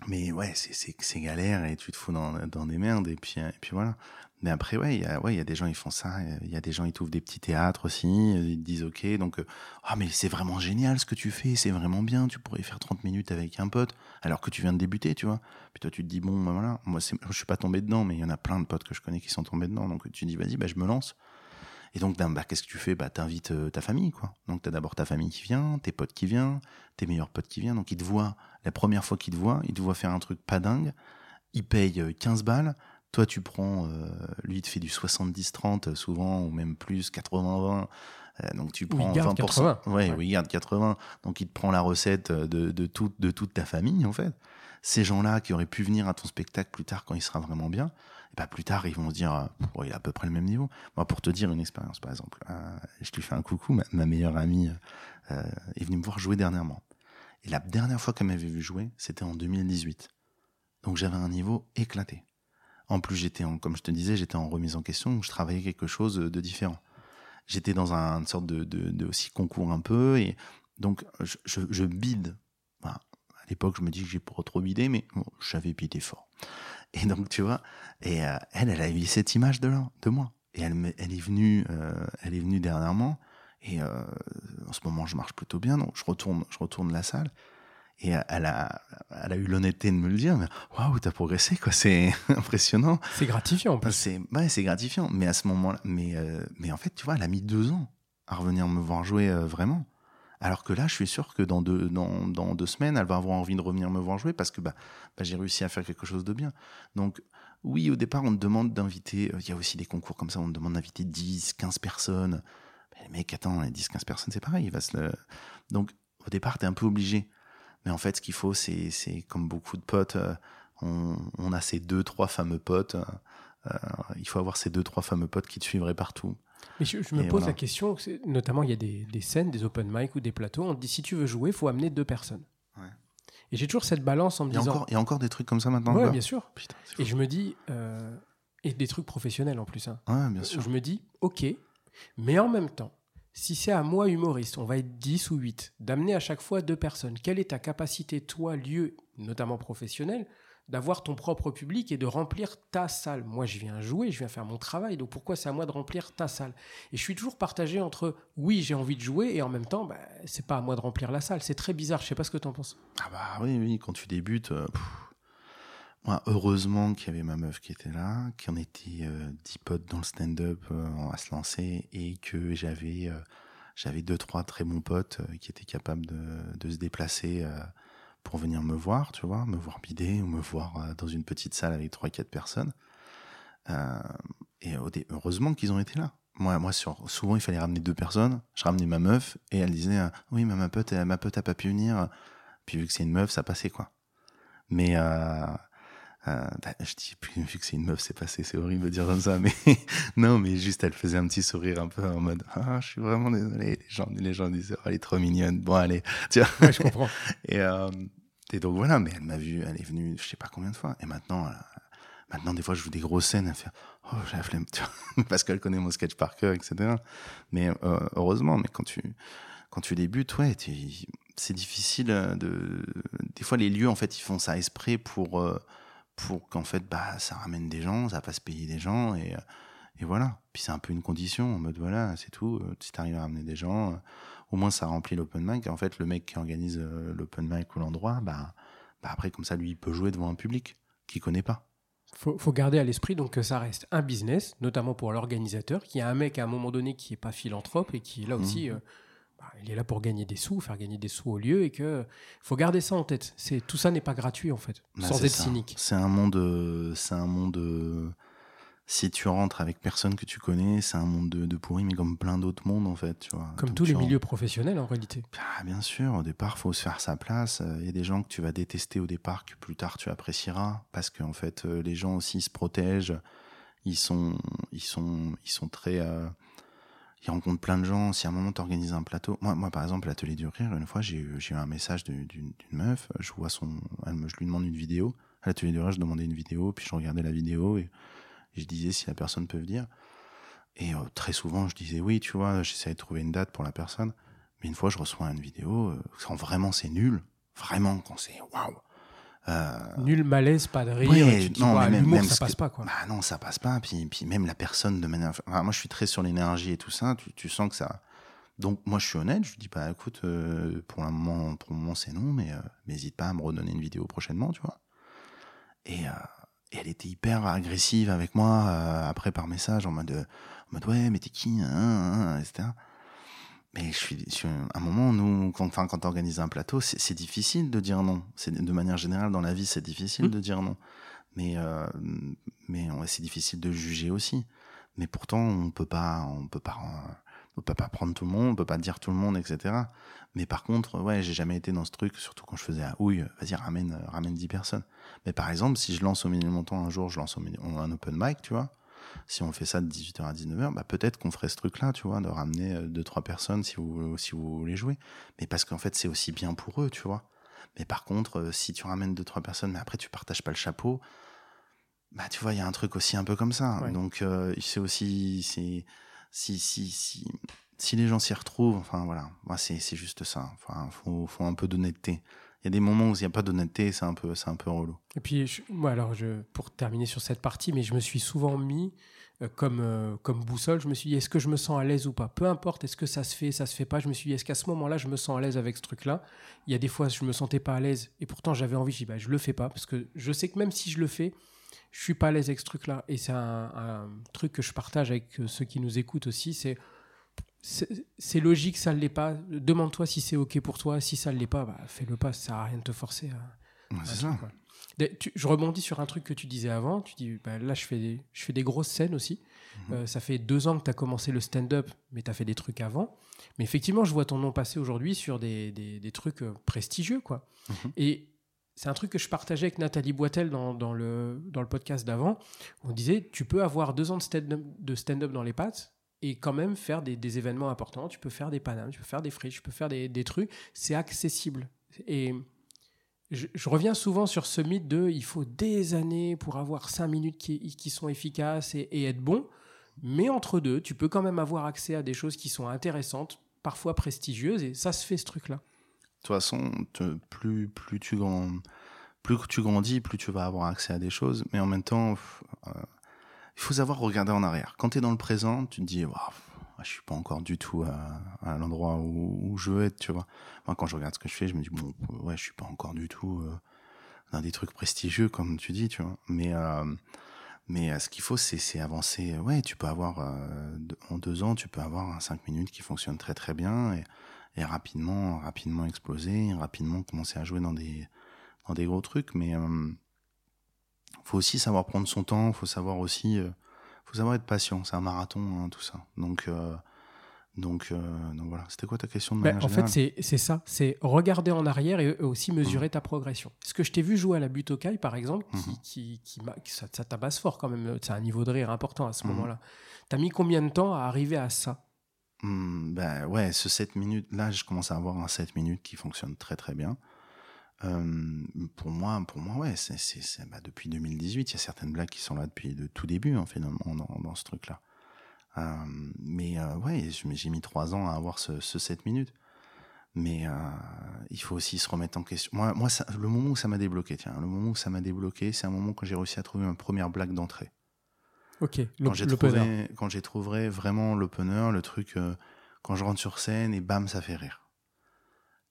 Mais ouais, c'est- galère et tu te fous dans, des merdes et puis, voilà. Mais après, ouais, il y a, des gens, ils font ça. Il y a des gens, ils trouvent des petits théâtres aussi. Ils te disent, OK, donc, euh, ah, mais c'est vraiment génial ce que tu fais, c'est vraiment bien. Tu pourrais faire 30 minutes avec un pote alors que tu viens de débuter, tu vois. Puis toi, tu te dis, bon, bah voilà, moi, je suis pas tombé dedans, mais il y en a plein de potes que je connais qui sont tombés dedans. Donc tu dis, vas-y, bah, je me lance. Et donc, ben, bah, qu'est-ce que tu fais? Bah, t'invites euh, ta famille, quoi. Donc, t'as d'abord ta famille qui vient, tes potes qui viennent, tes meilleurs potes qui viennent. Donc, ils te voient, la première fois qu'ils te voient, ils te voient faire un truc pas dingue. Ils payent euh, 15 balles. Toi, tu prends, euh, lui, il te fait du 70-30 euh, souvent, ou même plus, 80-20. Euh, donc, tu prends garde 20%. 80. Ouais, Ouais. oui, il garde 80. Donc, il te prend la recette euh, de, de, tout- de toute ta famille, en fait. Ces gens-là qui auraient pu venir à ton spectacle plus tard quand il sera vraiment bien, et plus tard, ils vont se dire, Bon, il a à peu près le même niveau. Moi, pour te dire une expérience, par exemple, euh, je lui fais un coucou, ma, meilleure amie euh, est venue me voir jouer dernièrement. Et la dernière fois qu'elle m'avait vu jouer, c'était en 2018. Donc j'avais un niveau éclaté. En plus, j'étais en, comme je te disais, j'étais en remise en question, où je travaillais quelque chose de différent. J'étais dans un, une sorte de, de, de aussi concours un peu, et donc je, je, je bide. À l'époque, je me dis que j'ai pas trop bidé, mais bon, j'avais bidé fort. [laughs] Et donc, tu vois, et euh, elle, elle a eu cette image de là, de moi. Et elle, est venue, euh, elle est venue dernièrement. Et euh, en ce moment, je marche plutôt bien, donc je retourne, je retourne la salle. Et elle a, elle a eu l'honnêteté de me le dire. mais Waouh, t'as progressé, quoi. C'est [laughs] impressionnant. C'est gratifiant en plus. C'est, ouais, c'est gratifiant. Mais à ce moment-là, mais, mais en fait, tu vois, elle a mis deux ans à revenir me voir jouer vraiment. Alors que là, je suis sûr que dans deux, dans, dans deux semaines, elle va avoir envie de revenir me voir jouer parce que bah, bah, j'ai réussi à faire quelque chose de bien. Donc, oui, au départ, on te demande d'inviter. euh, Il y a aussi des concours comme ça, on te demande d'inviter 10, 15 personnes. Mais les mecs, attends, les 10, 15 personnes, c'est pareil. Donc, au départ, tu es un peu obligé. Mais en fait, ce qu'il faut, c'est, c'est comme beaucoup de potes, euh, on, a ces deux, trois fameux potes. euh, il faut avoir ces deux, trois fameux potes qui te suivraient partout. Mais je, je me Et pose voilà. la question, notamment il y a des, des scènes, des open mic ou des plateaux, on te dit si tu veux jouer, il faut amener deux personnes. Ouais. Et j'ai toujours cette balance en me Il disant. encore, il y a encore des trucs comme ça maintenant encore bien sûr. Putain, Et je me dis. euh, et des trucs professionnels en plus. hein. Ouais, bien sûr. Je me dis, ok, mais en même temps, si c'est à moi, humoriste, on va être 10 ou 8, d'amener à chaque fois deux personnes, quelle est ta capacité, toi, lieu, notamment professionnel, d'avoir ton propre public et de remplir ta salle Moi, je viens jouer, je viens faire mon travail, donc pourquoi c'est à moi de remplir ta salle? Et je suis toujours partagé entre, oui, j'ai envie de jouer, et en même temps, bah, c'est pas à moi de remplir la salle. C'est très bizarre, je sais pas ce que tu en penses. Ah bah oui, oui, quand tu débutes, euh, moi, heureusement qu'il y avait ma meuf qui était là, qu'on était euh, dix potes dans le stand-up euh, à se lancer et que j'avais euh, j'avais deux trois très bons potes qui étaient capables de, se déplacer pour venir me voir, tu vois, me voir bider ou me voir euh, dans une petite salle avec trois quatre personnes. Euh, et heureusement qu'ils ont été là. Moi, moi souvent, il fallait ramener deux personnes. Je ramenais ma meuf et elle disait euh, Oui, mais ma pote, ma pote a pas pu venir. Puis vu que c'est une meuf, ça passait quoi. Mais, Euh, bah, je dis, vu que c'est une meuf, c'est passé, c'est horrible de dire comme ça, mais [laughs] non, mais juste, elle faisait un petit sourire un peu en mode, ah, je suis vraiment désolé. Les gens, les gens disaient, oh, elle est trop mignonne. Bon, allez, [laughs] tiens. Ouais, je comprends. et, euh, et donc voilà, mais elle m'a vu, elle est venue, je sais pas combien de fois. Et maintenant, elle, Maintenant, des fois, je joue des grosses scènes, elle fait Oh, j'ai la flemme, tu vois, [laughs] parce qu'elle connaît mon sketch par cœur, etc. Mais euh, heureusement, mais quand tu, quand tu débutes, ouais, c'est difficile de. Des fois, les lieux, en fait, ils font ça exprès pour, euh, pour qu'en fait, bah, ça ramène des gens, ça va se payer des gens, et, et voilà. Puis c'est un peu une condition, en mode voilà, c'est tout. Si tu arrives à ramener des gens, au moins ça remplit l'open mic. Et en fait, le mec qui organise euh, l'open mic ou l'endroit, bah, bah, après, comme ça, lui, il peut jouer devant un public qu'il connaît pas faut, faut garder à l'esprit donc que ça reste un business, notamment pour l'organisateur, qui a un mec à un moment donné qui est pas philanthrope et qui là aussi, mmh. euh, bah, il est là pour gagner des sous, faire gagner des sous au lieu et que faut garder ça en tête. C'est tout ça n'est pas gratuit en fait, bah, sans être cynique. C'est un monde, euh, c'est un monde euh, si tu rentres avec personne que tu connais, c'est un monde de, pourri, mais comme plein d'autres mondes, en fait, tu vois. Comme tous les milieux professionnels, en réalité. Ah, bien sûr, au départ, faut se faire sa place. Il y a des gens que tu vas détester au départ, que plus tard tu apprécieras, parce qu'en en fait, euh, les gens aussi se protègent. Ils sont, ils sont, ils sont très. Euh, ils rencontrent plein de gens. Si à un moment tu organises un plateau, moi, moi par exemple, l'atelier du rire, une fois, j'ai eu, eu un message d'une meuf. Je vois son, elle me, je lui demande une vidéo. À l'atelier du rire, je demandais une vidéo, puis je regardais la vidéo et je disais si la personne peut venir. Et euh, très souvent, je disais oui, tu vois, j'essaie de trouver une date pour la personne. Mais une fois, je reçois une vidéo, euh, quand vraiment c'est nul, vraiment, quand c'est waouh. Euh, nul malaise, pas de rire. non, mais même, ça passe pas quoi. Bah non, ça passe pas. Puis, puis même la personne de manière. moi, je suis très sur l'énergie et tout ça. Tu, tu, sens que ça. Donc moi, je suis honnête. Je dis pas, écoute, pour le moment, pour le moment, c'est non, mais n'hésite pas à me redonner une vidéo prochainement, tu vois. Et et elle était hyper agressive avec moi euh, après par message en mode, en mode ouais, mais t'es qui hein, hein, hein etc. Mais je suis, sur un moment, nous, quand, enfin, quand on organise un plateau, c'est difficile de dire non. C'est de manière générale dans la vie, c'est difficile mmh. de dire non. Mais, euh, mais ouais, c'est difficile de juger aussi. Mais pourtant, on peut pas, on peut pas, on peut pas prendre tout le monde, on peut pas dire tout le monde, etc. Mais par contre, ouais, j'ai jamais été dans ce truc, surtout quand je faisais à houille, vas-y, ramène, ramène 10 personnes. Mais par exemple, si je lance au milieu montant un jour, je lance au un open mic, tu vois, si on fait ça de 18h à 19h, bah peut-être qu'on ferait ce truc-là, tu vois, de ramener euh, deux, trois personnes si vous, si vous voulez jouer. Mais parce qu'en fait, c'est aussi bien pour eux, tu vois. Mais par contre, euh, si tu ramènes deux, trois personnes, mais après tu partages pas le chapeau, bah tu vois, il y a un truc aussi un peu comme ça. Donc, euh, c'est aussi, c'est, si, si, si, si les gens s'y retrouvent, enfin voilà, moi c'est, c'est juste ça. Enfin, faut, faut un peu d'honnêteté. Il y a des moments où il n'y a pas d'honnêteté, c'est un peu, c'est un peu relou. Et puis, moi, alors, pour terminer sur cette partie, mais je me suis souvent mis euh, comme, euh, comme boussole, je me suis dit, est-ce que je me sens à l'aise ou pas? Peu importe, est-ce que ça se fait, ça se fait pas, je me suis dit, est-ce qu'à ce, moment-là, je me sens à l'aise avec ce truc-là? Il y a des fois, je me sentais pas à l'aise, et pourtant j'avais envie, je dis, bah, je le fais pas, parce que je sais que même si je le fais, je suis pas à l'aise avec ce truc-là. Et c'est un, truc que je partage avec euh, ceux qui nous écoutent aussi, c'est c'est logique, ça ne l'est pas. Demande-toi si c'est OK pour toi. Si ça ne l'est pas, bah, fais-le pas. Ça sert à rien de te forcer à. c'est ça. je rebondis sur un truc que tu disais avant. Tu dis, bah, là, je fais, des, je fais des grosses scènes aussi. Mhm. Euh, ça fait deux ans que tu as commencé le stand-up, mais tu as fait des trucs avant. Mais effectivement, je vois ton nom passer aujourd'hui sur des, des, des, trucs euh, prestigieux. quoi. Mhm. Et c'est un truc que je partageais avec Nathalie Boitel dans, dans le, dans le podcast d'avant. On disait, tu peux avoir deux ans de stand-up stand dans les pattes et quand même faire des, événements importants. Tu peux faire des panames, tu peux faire des friches, tu peux faire des, trucs. C'est accessible. Et je, reviens souvent sur ce mythe de il faut des années pour avoir cinq minutes qui, qui sont efficaces et, être bon. Mais entre deux, tu peux quand même avoir accès à des choses qui sont intéressantes, parfois prestigieuses, et ça se fait ce truc-là. De toute façon, plus, plus, tu plus tu grandis, plus tu vas avoir accès à des choses. Mais en même temps, euh, il faut savoir regarder en arrière. Quand tu es dans le présent, tu te dis, waouh, je suis pas encore du tout à, l'endroit où, je veux être, tu vois. Moi, quand je regarde ce que je fais, je me dis, bon, ouais, je suis pas encore du tout euh, dans des trucs prestigieux, comme tu dis, tu vois. Mais, euh, mais ce qu'il faut, c'est avancer. Ouais, tu peux avoir, en deux ans, tu peux avoir un cinq minutes qui fonctionne très très bien. Et, rapidement, rapidement exploser, rapidement commencer à jouer dans des, dans des gros trucs. Mais euh, faut aussi savoir prendre son temps, faut savoir aussi, euh, faut savoir être patient. C'est un marathon, hein, tout ça. Donc, euh, Donc, euh, donc voilà, c'était quoi ta question de manière en fait, générale? c'est c'est ça. C'est regarder en arrière et aussi mesurer ta progression. Est-ce que je t'ai vu jouer à la butte au caille, par exemple, qui, Mhm. qui, qui m'a- qui- ça, ça tabasse fort quand même. C'est un niveau de rire important à ce Mhm. moment-là. T'as mis combien de temps à arriver à ça? Ben ouais, ce 7 minutes, là, je commence à avoir un 7 minutes qui fonctionne très très bien. Euh, pour moi, pour moi, ouais, c'est, c'est, c'est- bah, depuis 2018, il y a certaines blagues qui sont là depuis le tout début, hein, finalement, dans, dans ce truc-là. Euh, mais euh, ouais, j'ai mis 3 ans à avoir ce, ce 7 minutes. Mais euh, il faut aussi se remettre en question. Moi, moi ça- le moment où ça m'a débloqué, tiens, le moment où ça m'a débloqué, c'est un moment quand j'ai réussi à trouver ma première blague d'entrée. Ok, Quand j'ai trouvé, quand j'ai trouvé vraiment l'opener, le truc, euh, quand je rentre sur scène et bam, ça fait rire.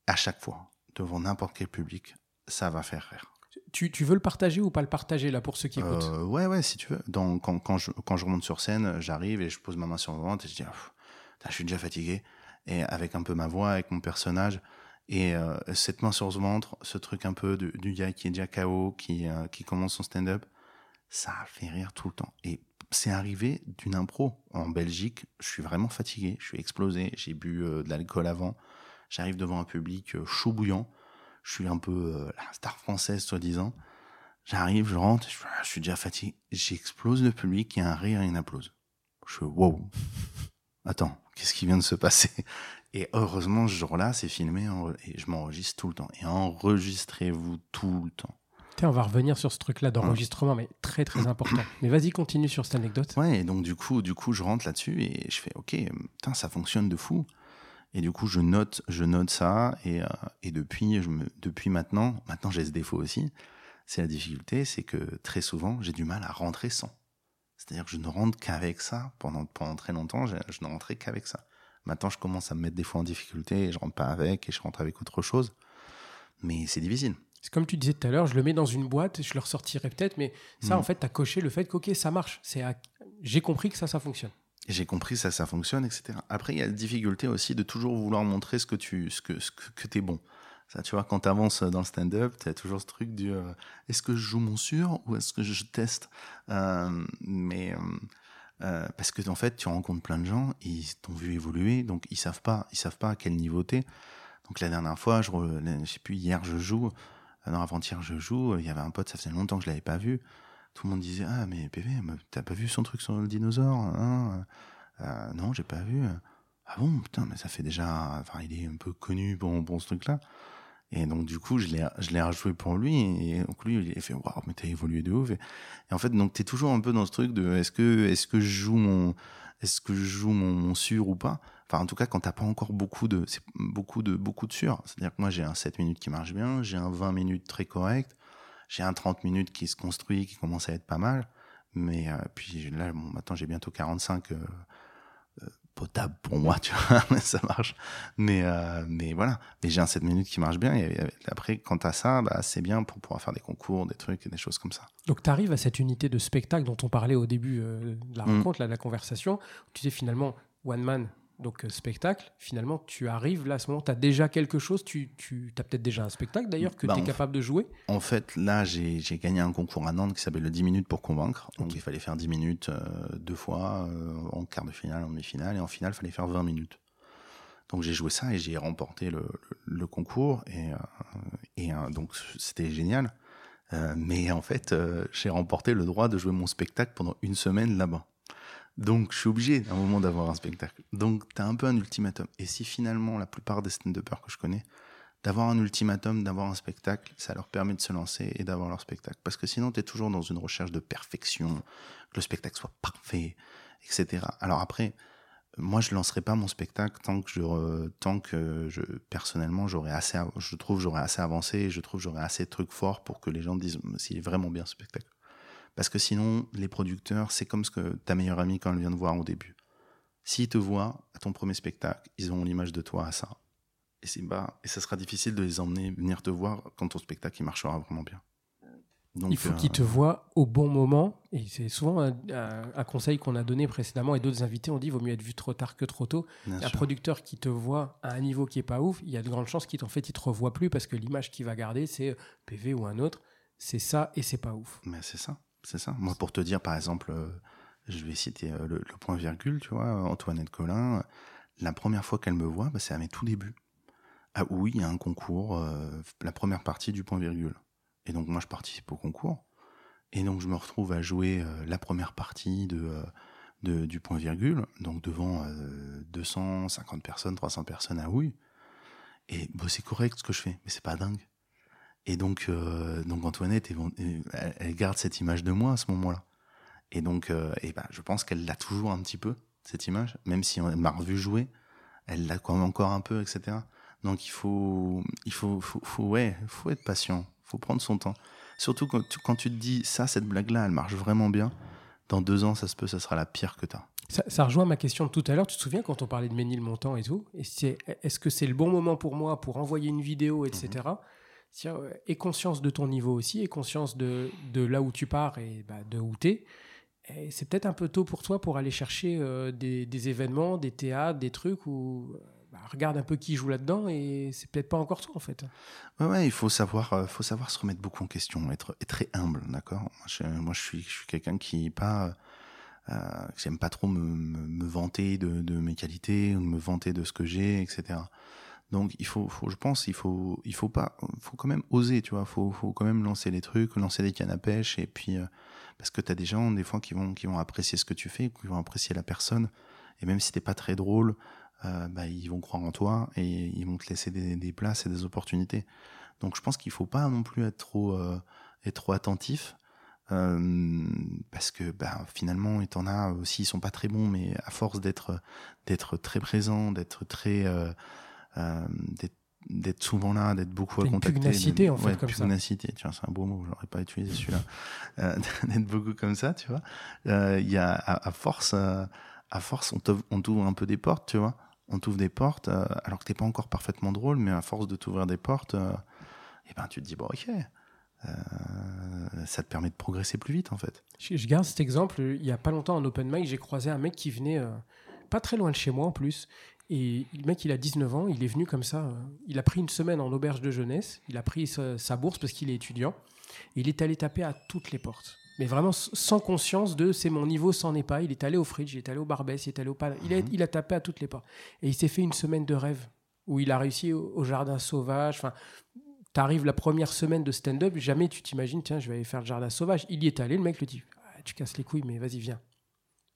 À chaque fois, devant n'importe quel public, ça va faire rire. Tu, tu veux le partager ou pas le partager là pour ceux qui écoutent Euh, ouais, ouais, si tu veux. Donc, quand, quand, je, quand je remonte sur scène, j'arrive et je pose ma main sur le ventre et je dis, ah, je suis déjà fatigué. Et avec un peu ma voix, avec mon personnage. Et euh, cette main sur le ventre, ce truc un peu du, du gars qui est déjà KO, qui, euh, qui commence son stand-up, ça fait rire tout le temps. Et c'est arrivé d'une impro en Belgique. Je suis vraiment fatigué, je suis explosé, j'ai bu euh, de l'alcool avant. J'arrive devant un public euh, chaud bouillant. Je suis un peu euh, la star française, soi-disant. J'arrive, je rentre, je, je suis déjà fatigué. J'explose le public, il y a un rire et une applause. Je fais wow. Attends, qu'est-ce qui vient de se passer? [laughs] Et heureusement, ce jour-là, c'est filmé et je m'enregistre tout le temps. Et enregistrez-vous tout le temps. Tiens, on va revenir sur ce truc-là d'enregistrement, mais très très important. [clears throat] Mais vas-y, continue sur cette anecdote. Ouais, et donc du coup, du coup, je rentre là-dessus et je fais OK, putain, ça fonctionne de fou. Et du coup, je note, je note ça et, euh, et depuis, je me, depuis maintenant, maintenant j'ai ce défaut aussi. C'est la difficulté, c'est que très souvent, j'ai du mal à rentrer sans. C'est-à-dire que je ne rentre qu'avec ça pendant pendant très longtemps, je, je ne rentrais qu'avec ça. Maintenant, je commence à me mettre des fois en difficulté et je rentre pas avec et je rentre avec autre chose. Mais c'est difficile. C'est comme tu disais tout à l'heure, je le mets dans une boîte, je le ressortirai peut-être, mais ça, Mm. en fait, tu as coché le fait que, ok, ça marche. C'est à- J'ai compris que ça, ça fonctionne. J'ai compris ça, ça fonctionne, etc. Après, il y a la difficulté aussi de toujours vouloir montrer ce que tu, ce que, ce que, que t'es bon. Ça, tu vois, quand tu avances dans le stand-up, tu as toujours ce truc du euh, est-ce que je joue mon sûr ou est-ce que je teste? Euh, Mais euh, parce que en fait, tu rencontres plein de gens, ils t'ont vu évoluer, donc ils savent pas, ils savent pas à quel niveau t'es. Donc la dernière fois, je, je sais plus, hier je joue, non avant-hier je joue, il y avait un pote, ça faisait longtemps que je l'avais pas vu. Tout le monde disait ah mais PV, t'as pas vu son truc sur le dinosaure hein Euh, Non, j'ai pas vu. Ah bon putain, mais ça fait déjà, enfin il est un peu connu pour, pour ce truc-là. Et donc du coup, je l'ai, rejoué pour lui et donc lui il a fait waouh mais t'as évolué de ouf. Et, en fait donc t'es toujours un peu dans ce truc de est-ce que est-ce que je joue mon est-ce que je joue mon, sûr ou pas? Enfin, en tout cas, quand t'as pas encore beaucoup de, beaucoup de, beaucoup de sûr. C'est-à-dire que moi, j'ai un 7 minutes qui marche bien, j'ai un 20 minutes très correct, j'ai un 30 minutes qui se construit, qui commence à être pas mal. Mais euh, puis là, bon, maintenant, j'ai bientôt 45 euh, euh, potable pour moi, tu vois, [laughs] mais ça marche. Mais, euh, mais voilà. Mais j'ai un 7 minutes qui marche bien. Et après, quand t'as ça, bah, c'est bien pour pouvoir faire des concours, des trucs et des choses comme ça. Donc, tu arrives à cette unité de spectacle dont on parlait au début de la Mm. rencontre, là, de la conversation. Tu dis finalement, one man, donc euh, spectacle. Finalement, tu arrives là, à ce moment, tu as déjà quelque chose. Tu, tu as peut-être déjà un spectacle d'ailleurs que Bah, tu es capable de jouer? En fait, là, j'ai gagné un concours à Nantes qui s'appelle le 10 minutes pour convaincre. Donc, il fallait faire 10 minutes euh, deux fois, euh, en quart de finale, en demi-finale. Et en finale, il fallait faire 20 minutes. Donc, j'ai joué ça et j'ai remporté le, le- le concours. Et, euh, et donc, c'était génial. Mais en fait, j'ai remporté le droit de jouer mon spectacle pendant une semaine là-bas. Donc, je suis obligé à un moment d'avoir un spectacle. Donc, tu as un peu un ultimatum. Et si finalement, la plupart des stand-uppers que je connais, d'avoir un ultimatum, d'avoir un spectacle, ça leur permet de se lancer et d'avoir leur spectacle. Parce que sinon, tu es toujours dans une recherche de perfection, que le spectacle soit parfait, etc. Alors après, moi, je lancerai pas mon spectacle tant que je, tant que personnellement, assez, je trouve, j'aurais assez avancé, je trouve, j'aurais assez de trucs forts pour que les gens disent s'il est vraiment bien ce spectacle. Parce que sinon, les producteurs, c'est comme ce que ta meilleure amie quand elle vient te voir au début. S'ils te voient à ton premier spectacle, ils ont l'image de toi à ça. Et c'est bas, et ça sera difficile de les emmener venir te voir quand ton spectacle il marchera vraiment bien. Donc, Il faut euh, qu'ils te voient au bon moment. Et c'est souvent un, un- un conseil qu'on a donné précédemment et d'autres invités ont dit vaut mieux être vu trop tard que trop tôt. bien Un sûr. producteur qui te voit à un niveau qui est pas ouf, il y a de grandes chances qu'il t'en fait, il te revoit plus parce que l'image qu'il va garder, c'est PV ou un autre. C'est ça et c'est pas ouf. Mais c'est ça, c'est ça. Moi, pour te dire, par exemple, euh, je vais citer euh, le, point virgule, tu vois, Antoinette Collin. la première fois qu'elle me voit, bah, c'est à mes tout débuts. Ah oui, il y a un concours, euh, la première partie du point virgule. Et donc moi je participe au concours. Et donc je me retrouve à jouer euh, la première partie de, euh, du point virgule, donc devant 250 personnes, 300 personnes à Houille. Et bah, c'est correct ce que je fais, mais c'est pas dingue. Et donc, donc Antoinette, elle, garde cette image de moi à ce moment-là. Et donc, et ben, je pense qu'elle l'a toujours un petit peu, cette image, même si on m'a revu jouer, elle l'a quand même encore un peu, etc. Donc il faut, il faut, faut, faut, ouais, faut être patient, faut prendre son temps. Surtout quand tu, quand tu te dis ça, cette blague-là, elle marche vraiment bien. Dans deux ans, ça se peut, ça sera la pire que tu as. Ça, rejoint ma question de tout à l'heure. Tu te souviens quand on parlait de Ménilmontant et tout? Est-ce que c'est le bon moment pour moi pour envoyer une vidéo, etc. Et conscience de ton niveau aussi, et conscience de, de là où tu pars et bah, de où tu es. C'est peut-être un peu tôt pour toi pour aller chercher euh, des, des, événements, des théâtres, des trucs où bah, regarde un peu qui joue là-dedans et c'est peut-être pas encore toi en fait. Ouais, il faut savoir, euh, faut savoir se remettre beaucoup en question, être, être très humble, d'accord? Moi, je, moi, je suis, je suis quelqu'un qui pas, euh, j'aime pas trop me, me, me vanter de, de, mes qualités, ou me vanter de ce que j'ai, etc. Donc il faut, faut, je pense, il faut, il faut pas, faut quand même oser, tu vois. Faut, faut quand même lancer les trucs, lancer des cannes à pêche et puis euh, parce que tu as des gens des fois qui vont, qui vont apprécier ce que tu fais, qui vont apprécier la personne et même si t'es pas très drôle euh, bah, ils vont croire en toi et ils vont te laisser des, des places et des opportunités. Donc je pense qu'il faut pas non plus être trop, euh, être trop attentif. Euh, parce que bah, finalement, et t'en as aussi, ils sont pas très bons, mais à force d'être d'être très présent, d'être très euh, euh d'être souvent là, d'être beaucoup à une. Pugnacité, en fait, ouais, comme pugnacité, ça. c'est un beau mot, j'aurais pas utilisé celui-là. euh, [laughs] d'être beaucoup comme ça, tu vois. Il y a, à, à force, à force, on t'ouvre un peu des portes, tu vois on t'ouvre des portes, euh, alors que t'es pas encore parfaitement drôle, mais à force de t'ouvrir des portes, euh, et ben tu te dis bon ok, euh, ça te permet de progresser plus vite en fait. Je, je, garde cet exemple. Il y a pas longtemps en open mic, j'ai croisé un mec qui venait pas très loin de chez moi en plus. Et le mec, il a 19 ans, il est venu comme ça. il a pris une semaine en auberge de jeunesse, il a pris sa, sa bourse parce qu'il est étudiant. Et il est allé taper à toutes les portes mais vraiment sans conscience de c'est mon niveau, c'en est pas. Il est allé au fridge, il est allé au Barbès, il est allé au Pan... il, a, il a tapé à toutes les portes. Et il s'est fait une semaine de rêve où il a réussi au, au jardin sauvage. Enfin, t'arrives la première semaine de stand-up, jamais tu t'imagines, tiens, je vais aller faire le jardin sauvage. Il y est allé, le mec lui dit, ah, tu casses les couilles, mais vas-y, viens.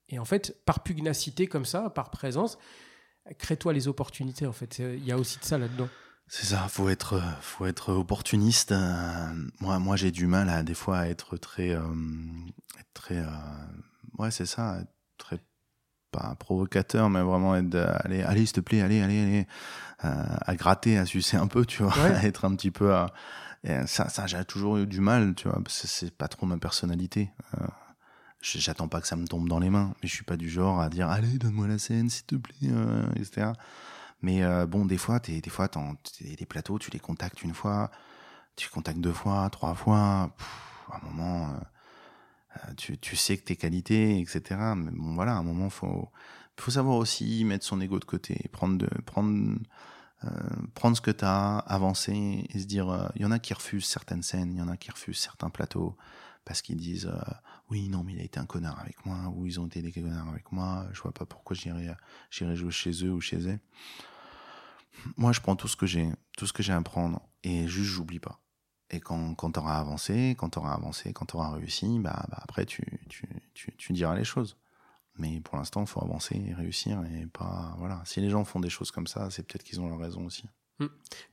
Et en fait, par pugnacité comme ça, par présence, crée-toi les opportunités. En fait, il y a aussi de ça là-dedans. C'est ça, faut être, faut être opportuniste. moi, moi, j'ai du mal à des fois à être très, euh, être très, euh, ouais, c'est ça, être très pas provocateur, mais vraiment être, allez, allez, s'il te plaît, allez, allez, allez, euh, à gratter, à sucer un peu, tu vois, ouais. à [laughs] être un petit peu, à, ça, ça, j'ai toujours eu du mal, tu vois, parce que c'est pas trop ma personnalité. J'attends pas que ça me tombe dans les mains, mais je suis pas du genre à dire, allez, donne-moi la scène, s'il te plaît, etc. Mais euh, bon, des fois, t'es, des fois, les plateaux, tu les contactes une fois, tu contactes deux fois, trois fois. À un moment, euh, tu, tu sais que tes qualités, etc. Mais bon, voilà, à un moment, faut, faut savoir aussi mettre son ego de côté, prendre de, prendre, euh, prendre ce que t'as, avancer et se dire, il y en a qui refusent certaines scènes, il y en a qui refusent certains plateaux parce qu'ils disent euh, oui non mais il a été un connard avec moi ou ils ont été des connards avec moi je vois pas pourquoi j'irais j'irais jouer chez eux ou chez eux moi je prends tout ce que j'ai tout ce que j'ai à prendre et juste j'oublie pas. Et quand quand t'auras avancé quand t'auras avancé quand t'auras réussi bah, bah après tu, tu tu tu diras les choses. Mais pour l'instant il faut avancer et réussir et pas voilà. Si les gens font des choses comme ça c'est peut-être qu'ils ont leur raison aussi.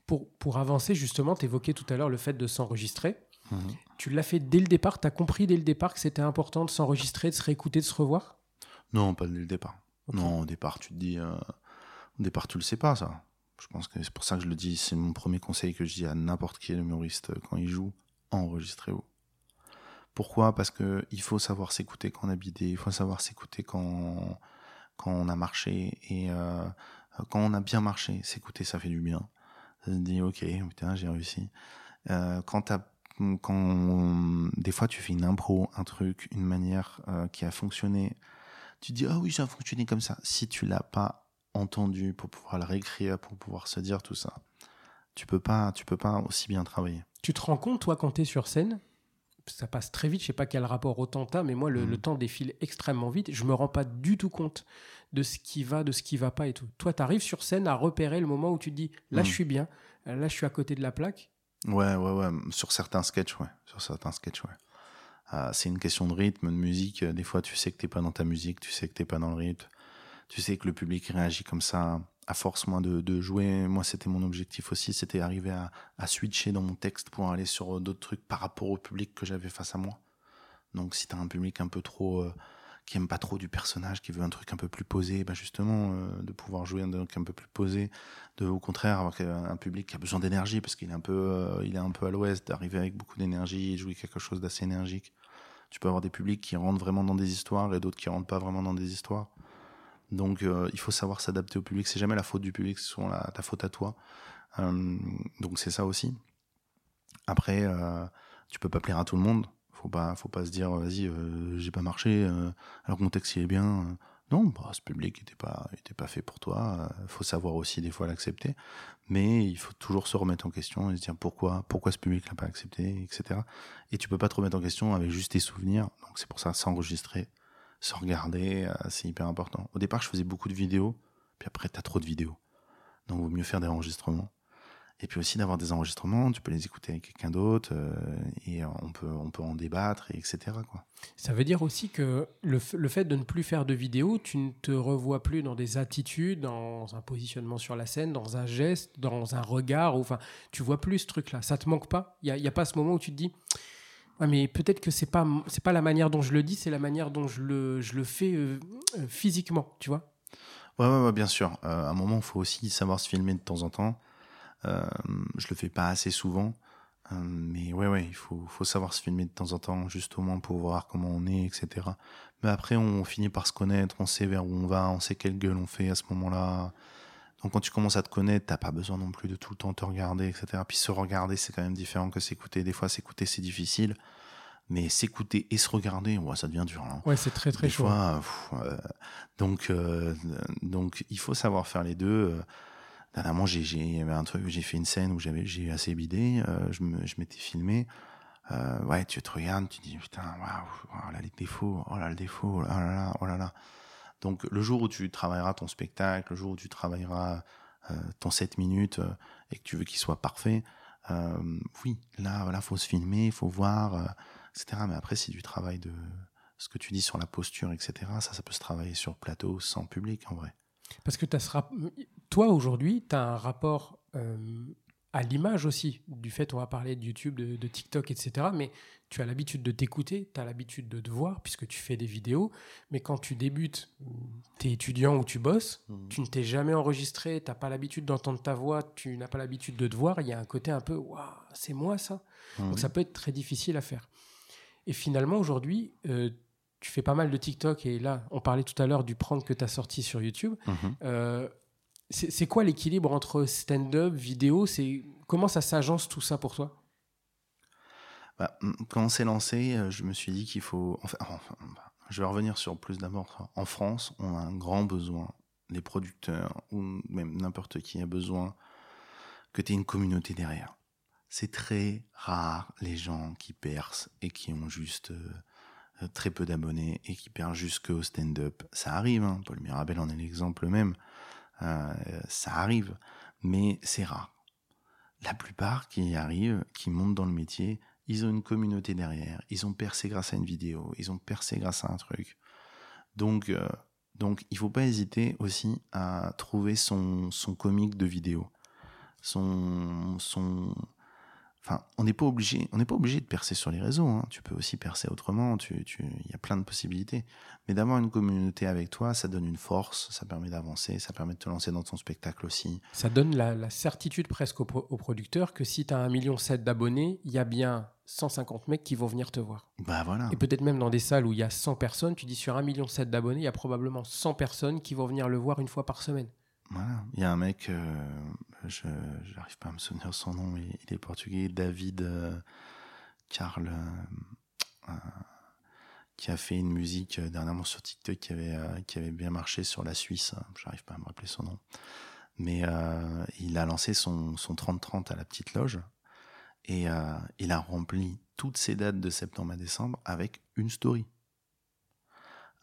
Pour, pour avancer, justement, tu évoquais tout à l'heure le fait de s'enregistrer. Mmh. Tu l'as fait dès le départ Tu as compris dès le départ que c'était important de s'enregistrer, de se réécouter, de se revoir? Non, pas dès le départ. Okay. Non, au départ, tu te dis. Euh, au départ, tu le sais pas, ça. Je pense que c'est pour ça que je le dis. C'est mon premier conseil que je dis à n'importe quel humoriste quand il joue enregistrez-vous. Pourquoi? Parce que il faut savoir s'écouter quand on a bidé, il faut savoir s'écouter quand, quand on a marché. Et euh, quand on a bien marché, s'écouter, ça fait du bien. Ça se dit, ok, putain, j'ai réussi. Euh, quand t'as quand on, des fois tu fais une impro, un truc, une manière euh, qui a fonctionné, tu te dis ah oui ça a fonctionné comme ça. Si tu l'as pas entendu pour pouvoir le réécrire, pour pouvoir se dire tout ça, tu peux pas, tu peux pas aussi bien travailler. Tu te rends compte toi quand tu es sur scène? Ça passe très vite. Je sais pas quel rapport au temps t'as, mais moi, le, le temps défile extrêmement vite. Je me rends pas du tout compte de ce qui va, de ce qui va pas et tout. Toi, tu arrives sur scène à repérer le moment où tu te dis, là, Mhm. je suis bien, là, je suis à côté de la plaque. Ouais, ouais, ouais. Sur certains sketchs, ouais. Sur certains sketchs, ouais. Euh, c'est une question de rythme, de musique. Euh, Des fois, tu sais que t'es pas dans ta musique, tu sais que t'es pas dans le rythme. Tu sais que le public réagit comme ça. À force, moi, de, de jouer, moi, c'était mon objectif aussi, c'était arriver à, à switcher dans mon texte pour aller sur euh, d'autres trucs par rapport au public que j'avais face à moi. Donc, si t'as un public un peu trop, euh, qui aime pas trop du personnage, qui veut un truc un peu plus posé, bah justement, euh, de pouvoir jouer un truc un peu plus posé, de au contraire avoir un public qui a besoin d'énergie parce qu'il est un peu, euh, est un peu à l'ouest, d'arriver avec beaucoup d'énergie et jouer quelque chose d'assez énergique. Tu peux avoir des publics qui rentrent vraiment dans des histoires et d'autres qui rentrent pas vraiment dans des histoires. Donc euh, il faut savoir s'adapter au public. C'est jamais la faute du public, c'est ta faute à toi. Donc c'est ça aussi. Après, tu peux pas plaire à tout le monde. Faut pas, faut pas se dire vas-y, euh, j'ai pas marché euh, alors que mon texte il est bien. euh. Non, bah, ce public était pas, était pas fait pour toi. Euh, faut savoir aussi des fois l'accepter, mais il faut toujours se remettre en question et se dire pourquoi, pourquoi ce public l'a pas accepté, etc. Et tu peux pas te remettre en question avec juste tes souvenirs. Donc c'est pour ça s'enregistrer, se regarder, euh, c'est hyper important. Au départ, je faisais beaucoup de vidéos, puis après t'as trop de vidéos, donc vaut mieux faire des enregistrements. Et puis aussi d'avoir des enregistrements, tu peux les écouter avec quelqu'un d'autre euh, et on peut, on peut en débattre, et etc. Quoi. Ça veut dire aussi que le, le fait de ne plus faire de vidéo, tu ne te revois plus dans des attitudes, dans un positionnement sur la scène, dans un geste, dans un regard. Enfin, tu vois plus ce truc-là. Ça te manque pas? Il n'y a, pas ce moment où tu te dis, ah, mais peut-être que c'est pas c'est pas la manière dont je le dis, c'est la manière dont je le, je le fais euh, euh, physiquement, tu vois Ouais, ouais, ouais, bien sûr. Euh, à un moment, il faut aussi savoir se filmer de temps en temps. Euh, je le fais pas assez souvent. Euh, mais ouais, ouais, il faut, faut savoir se filmer de temps en temps, juste au moins pour voir comment on est, etc. Mais après, on finit par se connaître, on sait vers où on va, on sait quelle gueule on fait à ce moment-là. Donc quand tu commences à te connaître, t'as pas besoin non plus de tout le temps te regarder, etc. Puis se regarder, c'est quand même différent que s'écouter. Des fois, s'écouter, c'est difficile. Mais s'écouter et se regarder, ouais, ça devient dur. hein. Ouais, c'est très très Des chaud. fois, pff, euh, donc, euh, donc, il faut savoir faire les deux. Dernièrement, j'ai, j'ai, avait un truc, j'ai fait une scène où j'avais, j'ai assez bidé, euh, je, me, je m'étais filmé. Euh, ouais, tu te regardes, tu dis putain, waouh, oh là les défauts, oh là le défaut, oh là là, oh là là. Donc le jour où tu travailleras ton spectacle, le jour où tu travailleras euh, ton 7 minutes euh, et que tu veux qu'il soit parfait, euh, oui, là, voilà, faut se filmer, faut voir, euh, etc. Mais après, c'est du travail de ce que tu dis sur la posture, etc. Ça, ça peut se travailler sur plateau sans public en vrai. Parce que ce rap- toi, aujourd'hui, tu as un rapport euh, à l'image aussi, du fait, on va parler de YouTube, de, de TikTok, etc. Mais tu as l'habitude de t'écouter, tu as l'habitude de te voir, puisque tu fais des vidéos. Mais quand tu débutes, tu es étudiant ou tu bosses, tu ne t'es jamais enregistré, tu n'as pas l'habitude d'entendre ta voix, tu n'as pas l'habitude de te voir. Il y a un côté un peu, waouh, c'est moi ça. Donc ça peut être très difficile à faire. Et finalement, aujourd'hui, euh, tu fais pas mal de TikTok et là, on parlait tout à l'heure du prank que tu as sorti sur YouTube. Mhm. Euh, c'est quoi l'équilibre entre stand-up, vidéo? C'est Comment ça s'agence tout ça pour toi? Bah, quand on s'est lancé, euh, je me suis dit qu'il faut. Enfin, enfin, bah, je vais revenir sur plus d'abord. En France, on a un grand besoin, les producteurs ou même n'importe qui a besoin que tu aies une communauté derrière. C'est très rare les gens qui percent et qui ont juste euh, très peu d'abonnés et qui perdent jusqu'au stand-up. Ça arrive, hein, Paul Mirabel en est l'exemple même. Euh, ça arrive, mais c'est rare. La plupart qui y arrivent, qui montent dans le métier, ils ont une communauté derrière. Ils ont percé grâce à une vidéo. Ils ont percé grâce à un truc. Donc, euh, donc il faut pas hésiter aussi à trouver son, son comique de vidéo. Son, son, enfin, on n'est pas obligé, on n'est pas obligé de percer sur les réseaux. hein. Tu peux aussi percer autrement. Tu, tu, il y a plein de possibilités. Mais d'avoir une communauté avec toi, ça donne une force, ça permet d'avancer, ça permet de te lancer dans ton spectacle aussi. Ça donne la, la certitude presque au, pro- au producteur que si tu as 1,7 million d'abonnés, il y a bien 150 mecs qui vont venir te voir. Bah voilà. Et peut-être même dans des salles où il y a 100 personnes, tu dis sur 1,7 million d'abonnés, il y a probablement 100 personnes qui vont venir le voir une fois par semaine. Il y a un mec, euh, je n'arrive pas à me souvenir son nom, il, il est portugais, David euh, Carl, euh, qui a fait une musique dernièrement sur TikTok qui avait, qui avait bien marché sur la Suisse. Je n'arrive pas à me rappeler son nom. Mais il a lancé son, son 30-30 à la petite loge. Et il a rempli toutes ces dates de septembre à décembre avec une story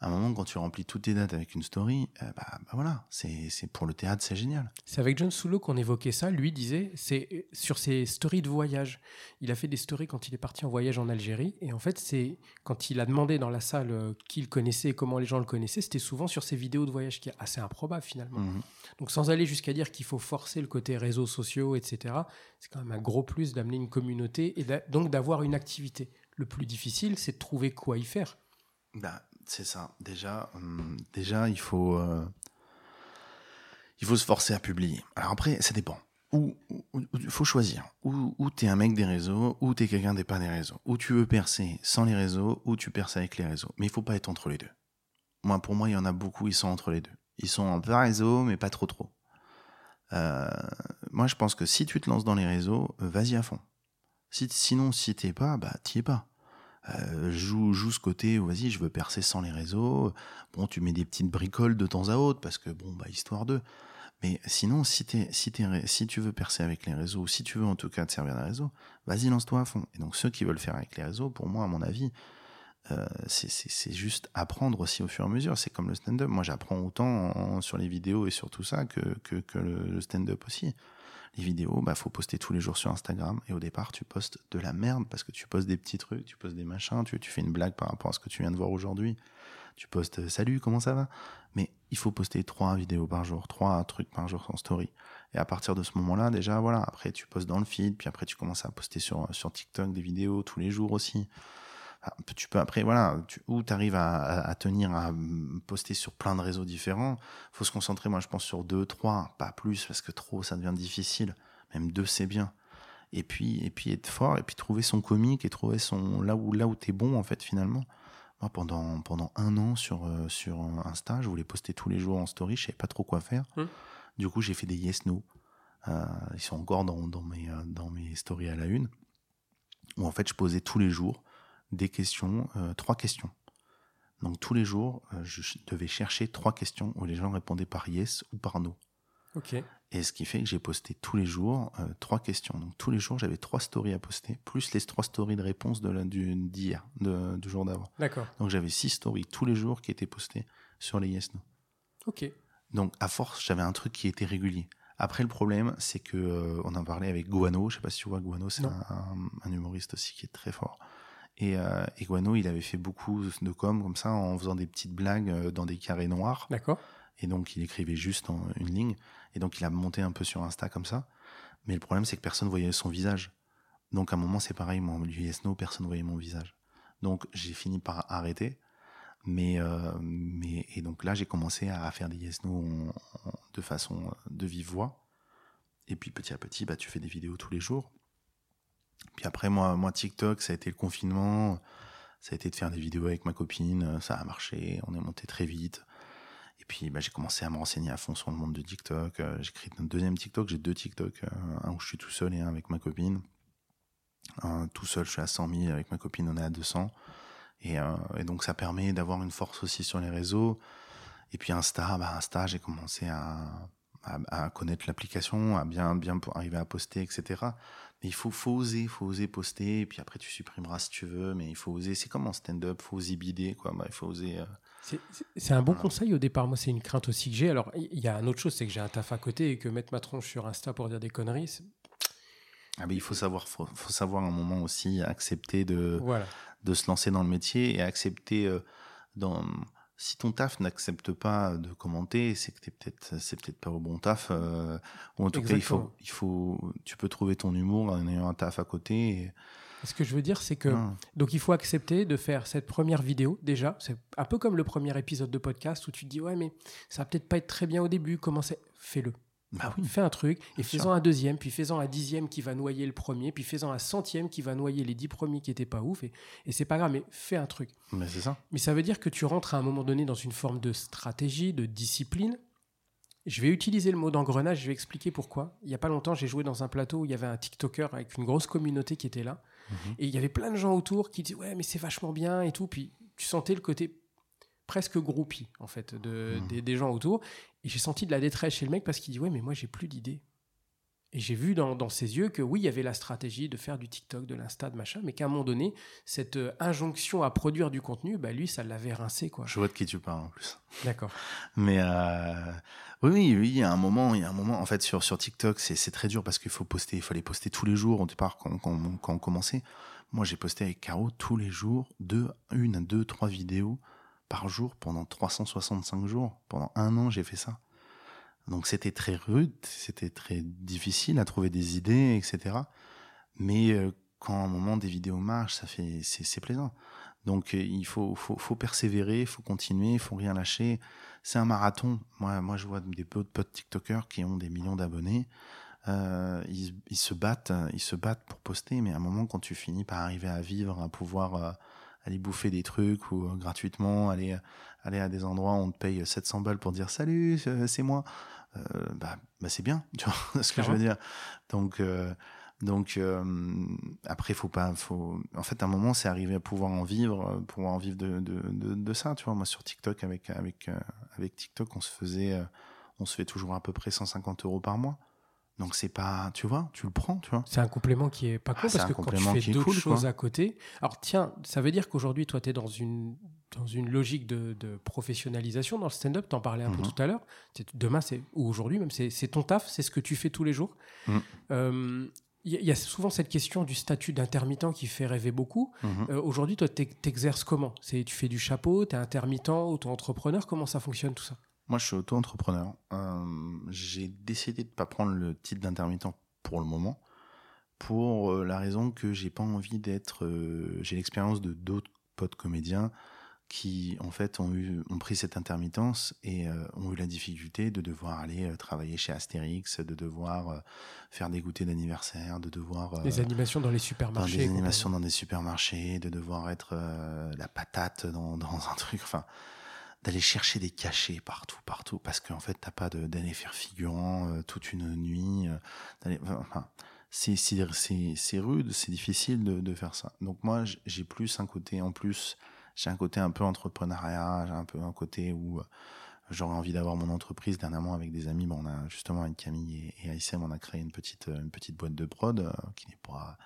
à un moment, quand tu remplis toutes tes dates avec une story, euh, bah, bah, voilà, c'est pour le théâtre, c'est génial. C'est avec John Soulo qu'on évoquait ça. Lui disait, c'est euh, sur ses stories de voyage. Il a fait des stories quand il est parti en voyage en Algérie. Et en fait, c'est quand il a demandé dans la salle euh, qui le connaissait et comment les gens le connaissaient, c'était souvent sur ses vidéos de voyage, qui est assez improbable finalement. Mhm. Donc sans aller jusqu'à dire qu'il faut forcer le côté réseaux sociaux, etc., c'est quand même un gros plus d'amener une communauté et donc d'avoir une activité. Le plus difficile, c'est de trouver quoi y faire. Bah, c'est ça. Déjà, hum, déjà il faut, euh, il faut se forcer à publier. Alors après, ça dépend. Il faut choisir. Ou, tu es un mec des réseaux, ou tu es quelqu'un des pas des réseaux. Ou tu veux percer sans les réseaux, ou tu perces avec les réseaux. Mais il faut pas être entre les deux. Moi, pour moi, il y en a beaucoup, ils sont entre les deux. Ils sont en plein réseau, mais pas trop trop. Euh, moi, je pense que si tu te lances dans les réseaux, vas-y à fond. Si, sinon, si t'es pas, bah t'y es pas. Euh, joue, joue ce côté, vas-y, je veux percer sans les réseaux. Bon, tu mets des petites bricoles de temps à autre parce que, bon, bah, histoire d'eux. Mais sinon, si, si, si tu veux percer avec les réseaux, ou si tu veux en tout cas te servir d'un réseau, vas-y, lance-toi à fond. Et donc, ceux qui veulent faire avec les réseaux, pour moi, à mon avis, euh, c'est juste apprendre aussi au fur et à mesure. C'est comme le stand-up. Moi, j'apprends autant sur les vidéos et sur tout ça que, que, le stand-up aussi les vidéos, bah faut poster tous les jours sur Instagram. Et au départ, tu postes de la merde parce que tu postes des petits trucs, tu postes des machins, tu, fais une blague par rapport à ce que tu viens de voir aujourd'hui. Tu postes euh, salut, comment ça va? Mais il faut poster trois vidéos par jour, trois trucs par jour en story. Et à partir de ce moment-là, déjà, voilà, après tu postes dans le feed, puis après tu commences à poster sur, sur TikTok des vidéos tous les jours aussi. Ah, tu peux après, voilà, tu, ou tu arrives à, tenir à poster sur plein de réseaux différents. faut se concentrer, moi, je pense, sur deux, trois, pas plus, parce que trop, ça devient difficile. Même deux, c'est bien. Et puis, et puis être fort, et puis trouver son comique, et trouver son là où, là où t'es bon, en fait, finalement. Moi, pendant, pendant un an sur, euh, sur Insta, je voulais poster tous les jours en story, je savais pas trop quoi faire. Hum. Du coup, j'ai fait des yes no. Euh, ils sont encore dans, dans, mes, euh, dans mes stories à la une, où en fait, je posais tous les jours des questions, euh, trois questions. Donc tous les jours, euh, je devais chercher trois questions où les gens répondaient par yes ou par no. Ok. Et ce qui fait que j'ai posté tous les jours euh, trois questions. Donc tous les jours, j'avais trois stories à poster, plus les trois stories de réponse de d'hier, de, du jour d'avant. D'accord. Donc j'avais six stories tous les jours qui étaient postées sur les yes no. Ok. Donc à force, j'avais un truc qui était régulier. Après, le problème, c'est que on en parlait avec Guano. Je sais pas si tu vois Guano, c'est un, humoriste aussi qui est très fort. Et, euh, Guano, il avait fait beaucoup de com comme ça en faisant des petites blagues euh, dans des carrés noirs. D'accord. Et donc, il écrivait juste en une ligne. Et donc, il a monté un peu sur Insta comme ça. Mais le problème, c'est que personne voyait son visage. Donc, à un moment, c'est pareil. Moi, du Yesno, personne voyait mon visage. Donc, j'ai fini par arrêter. Mais, euh, mais et donc là, j'ai commencé à faire des Yesno de façon de vive voix. Et puis, petit à petit, bah, tu fais des vidéos tous les jours. Puis après, moi, moi, TikTok, ça a été le confinement. Ça a été de faire des vidéos avec ma copine. Ça a marché. On est monté très vite. Et puis, bah, j'ai commencé à me renseigner à fond sur le monde de TikTok. Euh, j'ai créé un deuxième TikTok. J'ai deux TikTok. Euh, un où je suis tout seul et un avec ma copine. tout seul, je suis à 100 000. Avec ma copine, on est à 200. Et, euh, et donc, ça permet d'avoir une force aussi sur les réseaux. Et puis Insta, bah Insta, j'ai commencé à, à, à, connaître l'application, à bien, bien arriver à poster, etc. Mais il faut, faut oser, faut oser poster, et puis après tu supprimeras si tu veux, mais il faut oser. C'est comme en stand-up, faut oser bider, quoi. Bah, il faut oser. Euh, c'est un bon conseil au départ. Moi, c'est une crainte aussi que j'ai. Alors, il y a une autre chose, c'est que j'ai un taf à côté et que mettre ma tronche sur Insta pour dire des conneries. Ah, mais il faut savoir, faut, savoir un moment aussi accepter de, de se lancer dans le métier et accepter euh, dans si ton taf n'accepte pas de commenter, c'est que peut-être c'est peut-être pas au bon taf. Euh, ou en tout cas, il faut, il faut, tu peux trouver ton humour en ayant un taf à côté. Ce que je veux dire, c'est que donc il faut accepter de faire cette première vidéo déjà. C'est un peu comme le premier épisode de podcast où tu te dis ouais mais ça va peut-être pas être très bien au début. Comment c'est? Fais-le. Bah Fais un truc et fais-en un deuxième, puis fais-en un dixième qui va noyer le premier, puis fais-en un centième qui va noyer les dix premiers qui étaient pas ouf. Et, et c'est pas grave, mais fais un truc. Mais c'est ça. Mais ça veut dire que tu rentres à un moment donné dans une forme de stratégie, de discipline. Je vais utiliser le mot d'engrenage, je vais expliquer pourquoi. Il y a pas longtemps, j'ai joué dans un plateau où il y avait un TikToker avec une grosse communauté qui était là. Mhm. Et il y avait plein de gens autour qui disaient Ouais, mais c'est vachement bien et tout. Puis tu sentais le côté presque groupie en fait de, mmh. des, gens autour et j'ai senti de la détresse chez le mec parce qu'il dit ouais mais moi j'ai plus d'idées Et j'ai vu dans, dans, ses yeux que oui, il y avait la stratégie de faire du TikTok, de l'Insta, de machin, mais qu'à un moment donné, cette euh, injonction à produire du contenu, bah, lui, ça l'avait rincé. Quoi. Je vois de qui tu parles en plus. D'accord. Mais euh, oui, oui, il y a un moment, il y a un moment. En fait, sur, sur TikTok, c'est très dur parce qu'il faut poster, il fallait poster tous les jours au départ quand, quand, quand on commençait. Moi, j'ai posté avec Caro tous les jours, deux, une, deux, trois vidéos par jour pendant 365 jours. Pendant un an, j'ai fait ça. Donc c'était très rude, c'était très difficile à trouver des idées, etc. Mais euh, quand un moment des vidéos marchent, ça fait c'est plaisant. Donc euh, il faut, faut, persévérer, il faut continuer, il faut rien lâcher. C'est un marathon. Moi, moi, je vois des potes, potes TikTokers qui ont des millions d'abonnés. Euh, ils, ils, se battent, ils se battent pour poster, mais à un moment, quand tu finis par arriver à vivre, à pouvoir aller bouffer des trucs ou euh, gratuitement aller aller à des endroits où on te paye 700 balles pour dire salut, c'est moi. bah, bah c'est bien, [laughs] tu vois ce que je veux dire. Donc donc après faut pas faut en fait à un moment c'est arrivé à pouvoir en vivre pouvoir en vivre de, de, de, de, ça tu vois moi sur TikTok avec avec avec TikTok on se faisait on se fait toujours à peu près 150 euros par mois donc c'est pas, tu vois, tu le prends, tu vois. C'est un complément qui est pas con ah, parce que quand tu fais d'autres choses à côté. Alors tiens, ça veut dire qu'aujourd'hui, toi, tu es dans une, dans une logique de, de professionnalisation dans le stand-up. Tu en parlais un peu Mhm. tout à l'heure. Demain, c'est ou aujourd'hui même, c'est ton taf, c'est ce que tu fais tous les jours. Mhm. Euh, Il y, a- il souvent cette question du statut d'intermittent qui fait rêver beaucoup. Mhm. Euh, aujourd'hui, toi, t'ex- t'exerces comment? Tu fais du chapeau, t'es intermittent, auto-entrepreneur. Comment ça fonctionne tout ça? Moi, je suis auto-entrepreneur. Euh, j'ai décidé de pas prendre le titre d'intermittent pour le moment, pour euh, la raison que j'ai pas envie d'être. euh, j'ai l'expérience de d'autres potes comédiens qui, en fait, ont eu ont pris cette intermittence et euh, ont eu la difficulté de devoir aller travailler chez Astérix, de devoir faire des goûters d'anniversaire, de devoir Les animations dans les dans supermarchés. des animations dans des supermarchés, de devoir être la patate dans, [laughs] dans un truc, enfin, d'aller chercher des cachets partout, partout, parce qu'en fait, t'as pas d'aller faire figurant euh, toute une nuit, euh, enfin, c'est rude, c'est difficile de, de faire ça. Donc moi, j'ai plus un côté, en plus, j'ai un côté un peu entrepreneuriat, j'ai un peu un côté où euh, j'aurais envie d'avoir mon entreprise. Dernièrement, avec des amis, bon, on a justement avec Camille et, et Aïssem, on a créé une petite, euh, une petite boîte de prod euh, qui n'est pas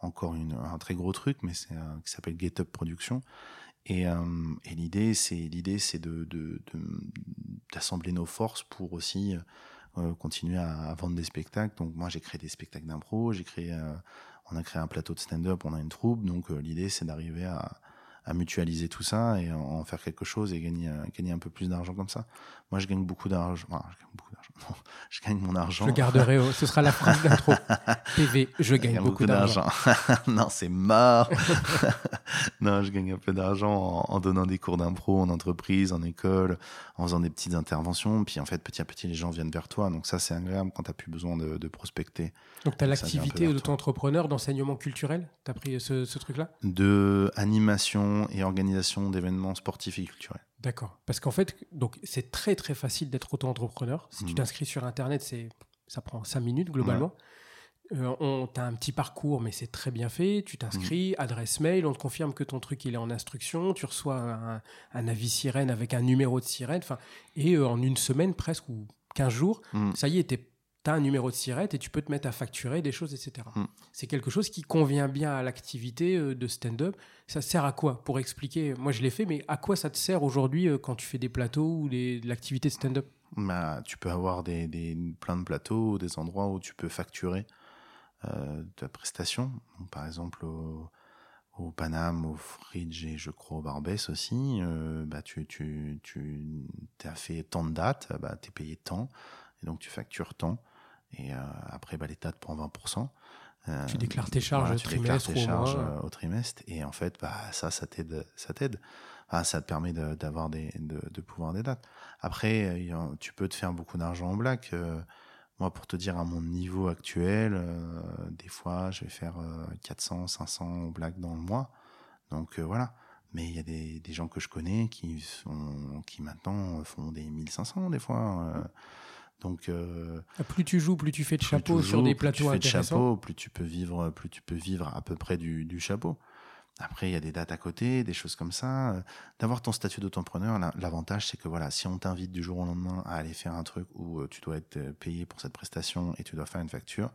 encore une, un très gros truc, mais c'est euh, qui s'appelle Get Up Production. Et, euh, et l'idée, c'est l'idée, c'est de d'assembler nos forces pour aussi euh, continuer à, vendre des spectacles. Donc moi, j'ai créé des spectacles d'impro, j'ai créé, euh, on a créé un plateau de stand-up, on a une troupe. Donc l'idée, c'est d'arriver à, mutualiser tout ça et en, faire quelque chose et gagner gagner un peu plus d'argent comme ça. Moi, je gagne beaucoup d'argent. D'argent. [laughs] Je gagne mon argent. Je garderai, au- ce sera la phrase d'intro. [laughs] PV, je gagne beaucoup d'argent. [laughs] non, c'est mort. non, je gagne un peu d'argent en, en donnant des cours d'impro en entreprise, en école, en faisant des petites interventions. Puis en fait, petit à petit, les gens viennent vers toi. Donc ça, c'est agréable quand tu plus besoin de, de prospecter. Donc, tu as l'activité d'auto-entrepreneur d'enseignement culturel? Tu as pris ce, ce truc-là? De animation et organisation d'événements sportifs et culturels. D'accord. Parce qu'en fait, donc c'est très très facile d'être auto-entrepreneur. Si tu Mhm. t'inscris sur Internet, c'est ça prend 5 minutes globalement. Euh, on t'as un petit parcours, mais c'est très bien fait. Tu t'inscris, Mhm. adresse mail, on te confirme que ton truc il est en instruction. Tu reçois un, un avis sirène avec un numéro de sirène. Enfin, et euh, en une semaine presque ou 15 jours, Mm. ça y est, tu as un numéro de sirette et tu peux te mettre à facturer des choses, etc. Mm. C'est quelque chose qui convient bien à l'activité euh, de stand-up. Ça sert à quoi? Pour expliquer, moi je l'ai fait, mais à quoi ça te sert aujourd'hui euh, quand tu fais des plateaux ou des- de l'activité de stand-up? Bah, tu peux avoir des, des, plein de plateaux, des endroits où tu peux facturer euh, ta prestation. Donc, par exemple, au, au Paname, au Fridge et je crois au Barbès aussi, euh, bah, tu, tu, tu as fait tant de dates, bah, tu es payé tant, et donc tu factures tant. Et euh, après, bah, l'État te prend 20%. Euh, Tu déclares tes charges voilà, au tu déclares trimestre tes ou au charges euh, au trimestre. Et en fait, bah, ça, ça t'aide. Ça t'aide. Ça te permet de- d'avoir des, de, de pouvoir des dates. Après, euh, tu peux te faire beaucoup d'argent en black. Euh, moi, pour te dire, à mon niveau actuel, euh, des fois, je vais faire euh, 400, 500 en black dans le mois. Donc voilà. Mais il y a des, des gens que je connais qui, sont, qui maintenant font des 1500 des fois. Donc euh, Plus tu joues, plus tu fais de plus chapeau sur des plus plateaux tu fais de chapeau, plus tu peux vivre, plus tu peux vivre à peu près du, du chapeau. Après, il y a des dates à côté, des choses comme ça. Euh, D'avoir ton statut d'auto-entrepreneur, la- l'avantage, c'est que voilà, si on t'invite du jour au lendemain à aller faire un truc où euh, tu dois être euh, payé pour cette prestation et tu dois faire une facture,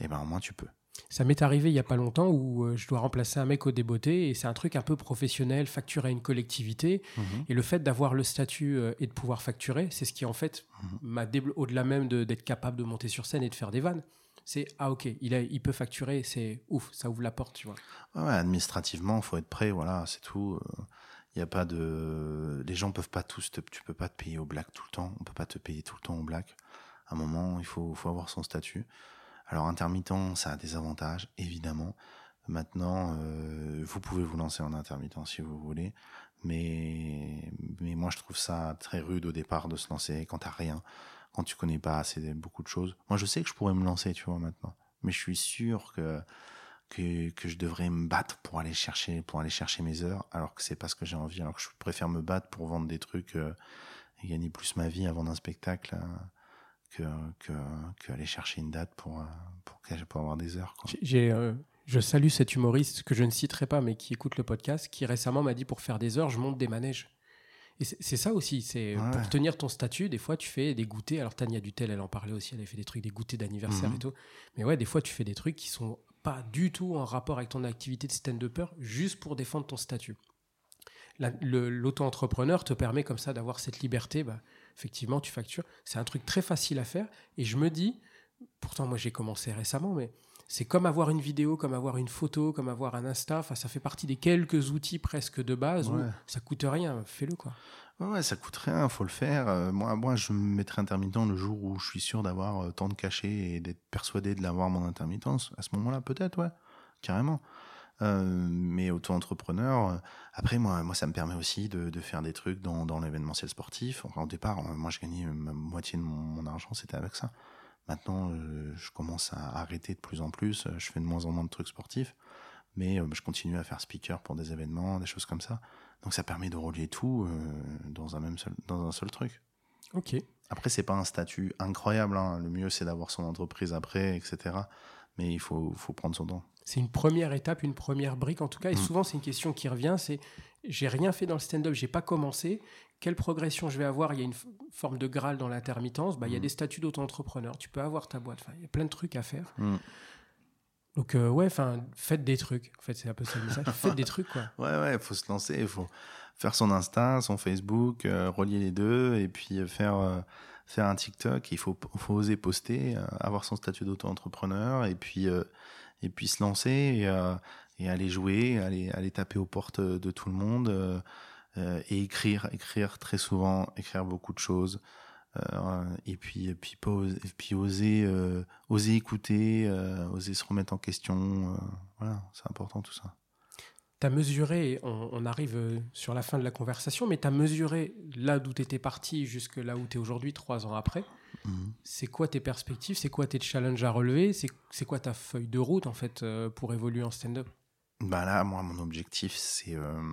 eh ben au moins tu peux. Ça m'est arrivé il y a pas longtemps où euh, je dois remplacer un mec au débeauté et c'est un truc un peu professionnel, facturer à une collectivité. Et le fait d'avoir le statut euh, et de pouvoir facturer, c'est ce qui en fait Mhm. m'a au-delà même d'être capable de monter sur scène et de faire des vannes. C'est ah ok, il, a, il peut facturer, c'est ouf, ça ouvre la porte, tu vois. Ouais, ouais, administrativement, faut être prêt, voilà, c'est tout. Il y a pas de, les gens peuvent pas tous, te... tu peux pas te payer au black tout le temps. On peut pas te payer tout le temps au black. À un moment, il faut, faut avoir son statut. Alors intermittent, ça a des avantages, évidemment. Maintenant, euh, vous pouvez vous lancer en intermittent si vous voulez, mais mais moi je trouve ça très rude au départ de se lancer quand t'as rien, quand tu connais pas assez beaucoup de choses. Moi je sais que je pourrais me lancer, tu vois maintenant, mais je suis sûr que que, que je devrais me battre pour aller chercher pour aller chercher mes heures alors que c'est pas ce que j'ai envie alors que je préfère me battre pour vendre des trucs euh, et gagner plus ma vie à vendre un spectacle euh, que, que, que aller chercher une date pour, pour, avoir des heures quoi. J'ai- euh, je salue cet humoriste que je ne citerai pas, mais qui écoute le podcast, qui récemment m'a dit pour faire des heures, je monte des manèges. Et c'est c'est ça aussi, c'est Ouais. pour tenir ton statut, des fois tu fais des goûters. Alors Tania Dutel, elle en parlait aussi, elle avait fait des trucs, des goûters d'anniversaire Mhm. et tout. Mais ouais, des fois tu fais des trucs qui sont pas du tout en rapport avec ton activité de stand-upper, juste pour défendre ton statut. La- le- L'auto-entrepreneur te permet comme ça d'avoir cette liberté. Bah, effectivement, tu factures. C'est un truc très facile à faire. Et je me dis, pourtant moi j'ai commencé récemment, mais c'est comme avoir une vidéo, comme avoir une photo, comme avoir un Insta. Enfin, ça fait partie des quelques outils presque de base où ça coûte rien. Fais-le quoi. Ouais, ouais, ça coûte rien, faut le faire. Euh, moi, moi, je me mettrai intermittent le jour où je suis sûr d'avoir euh, tant de cachets et d'être persuadé de l'avoir mon intermittence. À ce moment-là, peut-être, ouais, carrément. Euh, mais auto-entrepreneur, euh, après, moi, moi, ça me permet aussi de, de faire des trucs dans, dans l'événementiel sportif. Enfin, au départ, euh, moi, je gagnais ma moitié de mon, mon argent, c'était avec ça. Maintenant, je commence à arrêter de plus en plus. Je fais de moins en moins de trucs sportifs. Mais je continue à faire speaker pour des événements, des choses comme ça. Donc ça permet de relier tout dans un même seul, dans un seul truc. Ok. Après, c'est pas un statut incroyable. hein. Le mieux, c'est d'avoir son entreprise après, etc. Mais il faut, faut prendre son temps. C'est une première étape, une première brique en tout cas. Et Mm. souvent, c'est une question qui revient. C'est j'ai rien fait dans le stand-up, j'ai pas commencé. Quelle progression je vais avoir? Il y a une forme de graal dans l'intermittence. Bah, il y a Mm. des statuts d'auto-entrepreneur. Tu peux avoir ta boîte. Enfin, il y a plein de trucs à faire. Mm. Donc euh, ouais, enfin, faites des trucs. En fait, c'est un peu ça le message. [laughs] faites des trucs quoi. Ouais, ouais, il faut se lancer. Il faut faire son Insta, son Facebook, euh, relier les deux et puis euh, faire, euh, faire un TikTok. Il faut, faut oser poster, euh, avoir son statut d'auto-entrepreneur et puis, euh, et puis se lancer et, euh, et aller jouer, aller, aller taper aux portes de tout le monde euh, euh, et écrire, écrire très souvent, écrire beaucoup de choses. Et puis, puis, oser, puis oser, oser écouter, oser se remettre en question. voilà, c'est important tout ça. Tu as mesuré, on, on arrive sur la fin de la conversation, mais tu as mesuré là d'où tu étais parti jusque là où tu es aujourd'hui, trois ans après? C'est quoi tes perspectives? C'est quoi tes challenges à relever? C'est quoi ta feuille de route en fait euh, pour évoluer en stand-up? Bah là, moi, mon objectif, c'est euh,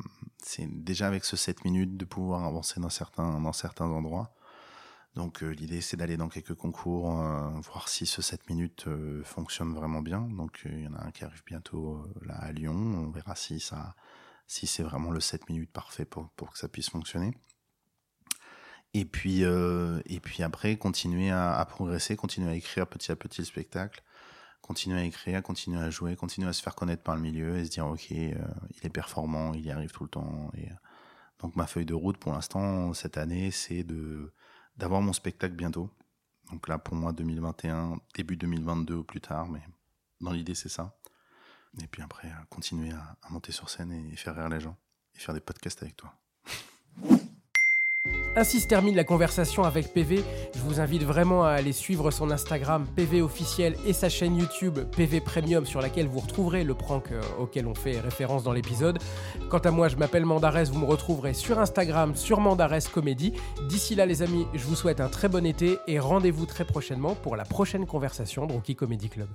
déjà avec ce 7 minutes de pouvoir avancer dans certains, dans certains endroits. Donc euh, l'idée, c'est d'aller dans quelques concours, voir si ce 7 minutes fonctionne vraiment bien. Donc il y en a un qui arrive bientôt là à Lyon. On verra si ça, si c'est vraiment le 7 minutes parfait pour que ça puisse fonctionner. Et puis, euh, et puis après, continuer à, progresser, continuer à écrire petit à petit le spectacle continuer à écrire, continuer à jouer, continuer à se faire connaître par le milieu et se dire ok, euh, il est performant, il y arrive tout le temps. Euh, donc ma feuille de route pour l'instant cette année, c'est de d'avoir mon spectacle bientôt. Donc là pour moi 2021, début 2022 ou plus tard, mais dans l'idée c'est ça. Et puis après continuer à monter sur scène et faire rire les gens et faire des podcasts avec toi. Ainsi se termine la conversation avec PV. Je vous invite vraiment à aller suivre son Instagram PV officiel et sa chaîne YouTube PV Premium sur laquelle vous retrouverez le prank euh, auquel on fait référence dans l'épisode. Quant à moi, je m'appelle Mandarès, vous me retrouverez sur Instagram sur Mandarès Comédie. D'ici là les amis, je vous souhaite un très bon été et rendez-vous très prochainement pour la prochaine conversation de Rookie Comedy Club.